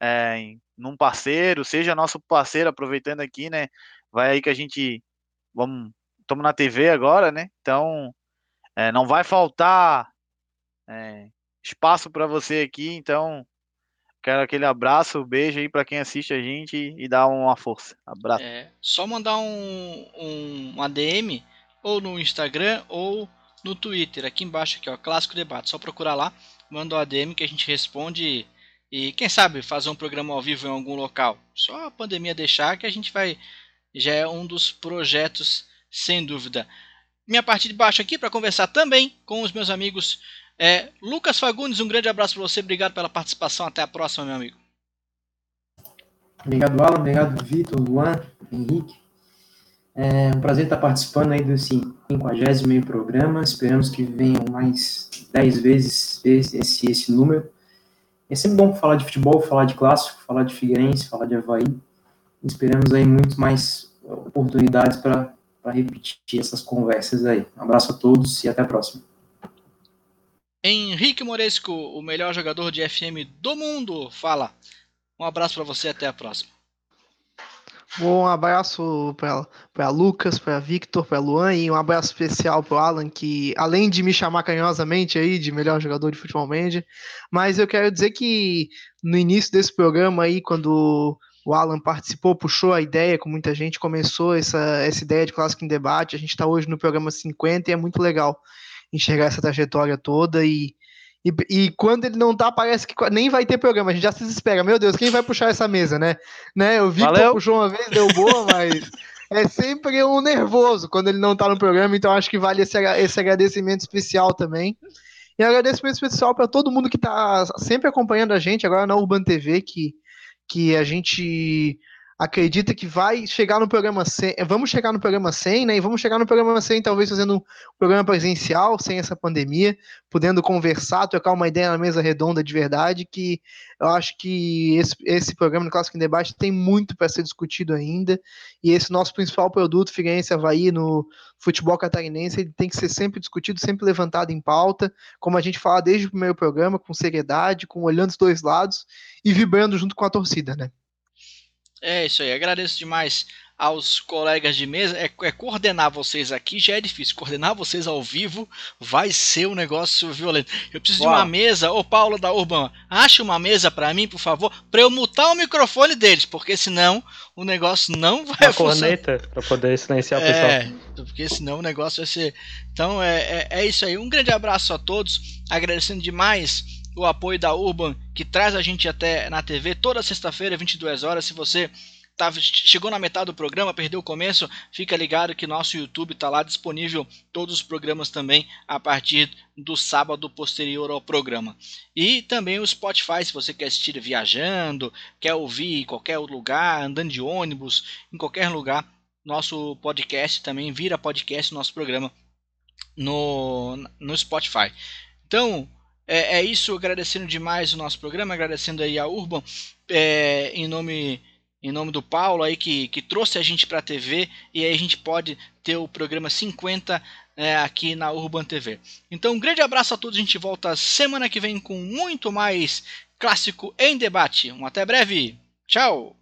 é, num parceiro, seja nosso parceiro, aproveitando aqui, né? Vai aí que a gente vamos estamos na TV agora, né? Então é, não vai faltar é, espaço para você aqui. Então quero aquele abraço, beijo aí para quem assiste a gente e dá uma força. Abraço. É, só mandar um, um, um ADM ou no Instagram ou no Twitter, aqui embaixo aqui, ó, Clássico Debate. Só procurar lá, manda o um ADM que a gente responde e quem sabe fazer um programa ao vivo em algum local. Só a pandemia deixar que a gente vai já é um dos projetos sem dúvida. Minha parte de baixo aqui para conversar também com os meus amigos. É, Lucas Fagundes, um grande abraço para você, obrigado pela participação. Até a próxima, meu amigo. Obrigado, Alan, obrigado, Vitor, Luan, Henrique. É um prazer estar participando aí desse 50 programa. Esperamos que venham mais 10 vezes esse, esse, esse número. É sempre bom falar de futebol, falar de clássico, falar de Figueirense, falar de Havaí. Esperamos aí muito mais oportunidades para repetir essas conversas aí. Um abraço a todos e até a próxima. Henrique Moresco, o melhor jogador de FM do mundo, fala. Um abraço para você, até a próxima. Bom, um abraço para Lucas, para Victor, para Luan e um abraço especial para Alan, que além de me chamar carinhosamente aí de melhor jogador de futebol manager, mas eu quero dizer que no início desse programa aí, quando o Alan participou, puxou a ideia com muita gente, começou essa, essa ideia de clássico em debate. A gente está hoje no programa 50 e é muito legal enxergar essa trajetória toda e, e, e, quando ele não tá, parece que nem vai ter programa. A gente já se espera. Meu Deus, quem vai puxar essa mesa, né? né? Eu vi que puxou uma vez, deu boa, mas é sempre um nervoso quando ele não tá no programa. Então acho que vale esse, esse agradecimento especial também. E agradecimento especial para todo mundo que está sempre acompanhando a gente agora na Urban TV, que que a gente acredita que vai chegar no programa 100, vamos chegar no programa 100, né, e vamos chegar no programa 100 talvez fazendo um programa presencial, sem essa pandemia, podendo conversar, trocar uma ideia na mesa redonda de verdade, que eu acho que esse, esse programa no Clássico em Debate tem muito para ser discutido ainda, e esse nosso principal produto, Figueirense Havaí, no futebol catarinense, ele tem que ser sempre discutido, sempre levantado em pauta, como a gente fala desde o primeiro programa, com seriedade, com olhando os dois lados, e vibrando junto com a torcida, né. É isso aí, agradeço demais aos colegas de mesa. É, é, coordenar vocês aqui já é difícil. Coordenar vocês ao vivo vai ser um negócio violento. Eu preciso Uau. de uma mesa. Ô Paulo da Urban, ache uma mesa para mim, por favor, para eu mutar o microfone deles, porque senão o negócio não vai uma funcionar. corneta para poder silenciar o é, pessoal. Porque senão o negócio vai ser. Então é, é, é isso aí. Um grande abraço a todos. Agradecendo demais o apoio da Urban, que traz a gente até na TV toda sexta-feira, 22 horas. Se você tá, chegou na metade do programa, perdeu o começo, fica ligado que nosso YouTube está lá disponível todos os programas também a partir do sábado posterior ao programa. E também o Spotify, se você quer assistir viajando, quer ouvir em qualquer lugar, andando de ônibus, em qualquer lugar, nosso podcast também vira podcast nosso programa no, no Spotify. Então, é, é, isso, agradecendo demais o nosso programa, agradecendo aí a Urban, é, em nome em nome do Paulo aí que, que trouxe a gente para a TV e aí a gente pode ter o programa 50 é, aqui na Urban TV. Então, um grande abraço a todos. A gente volta semana que vem com muito mais clássico em debate. Um até breve. Tchau.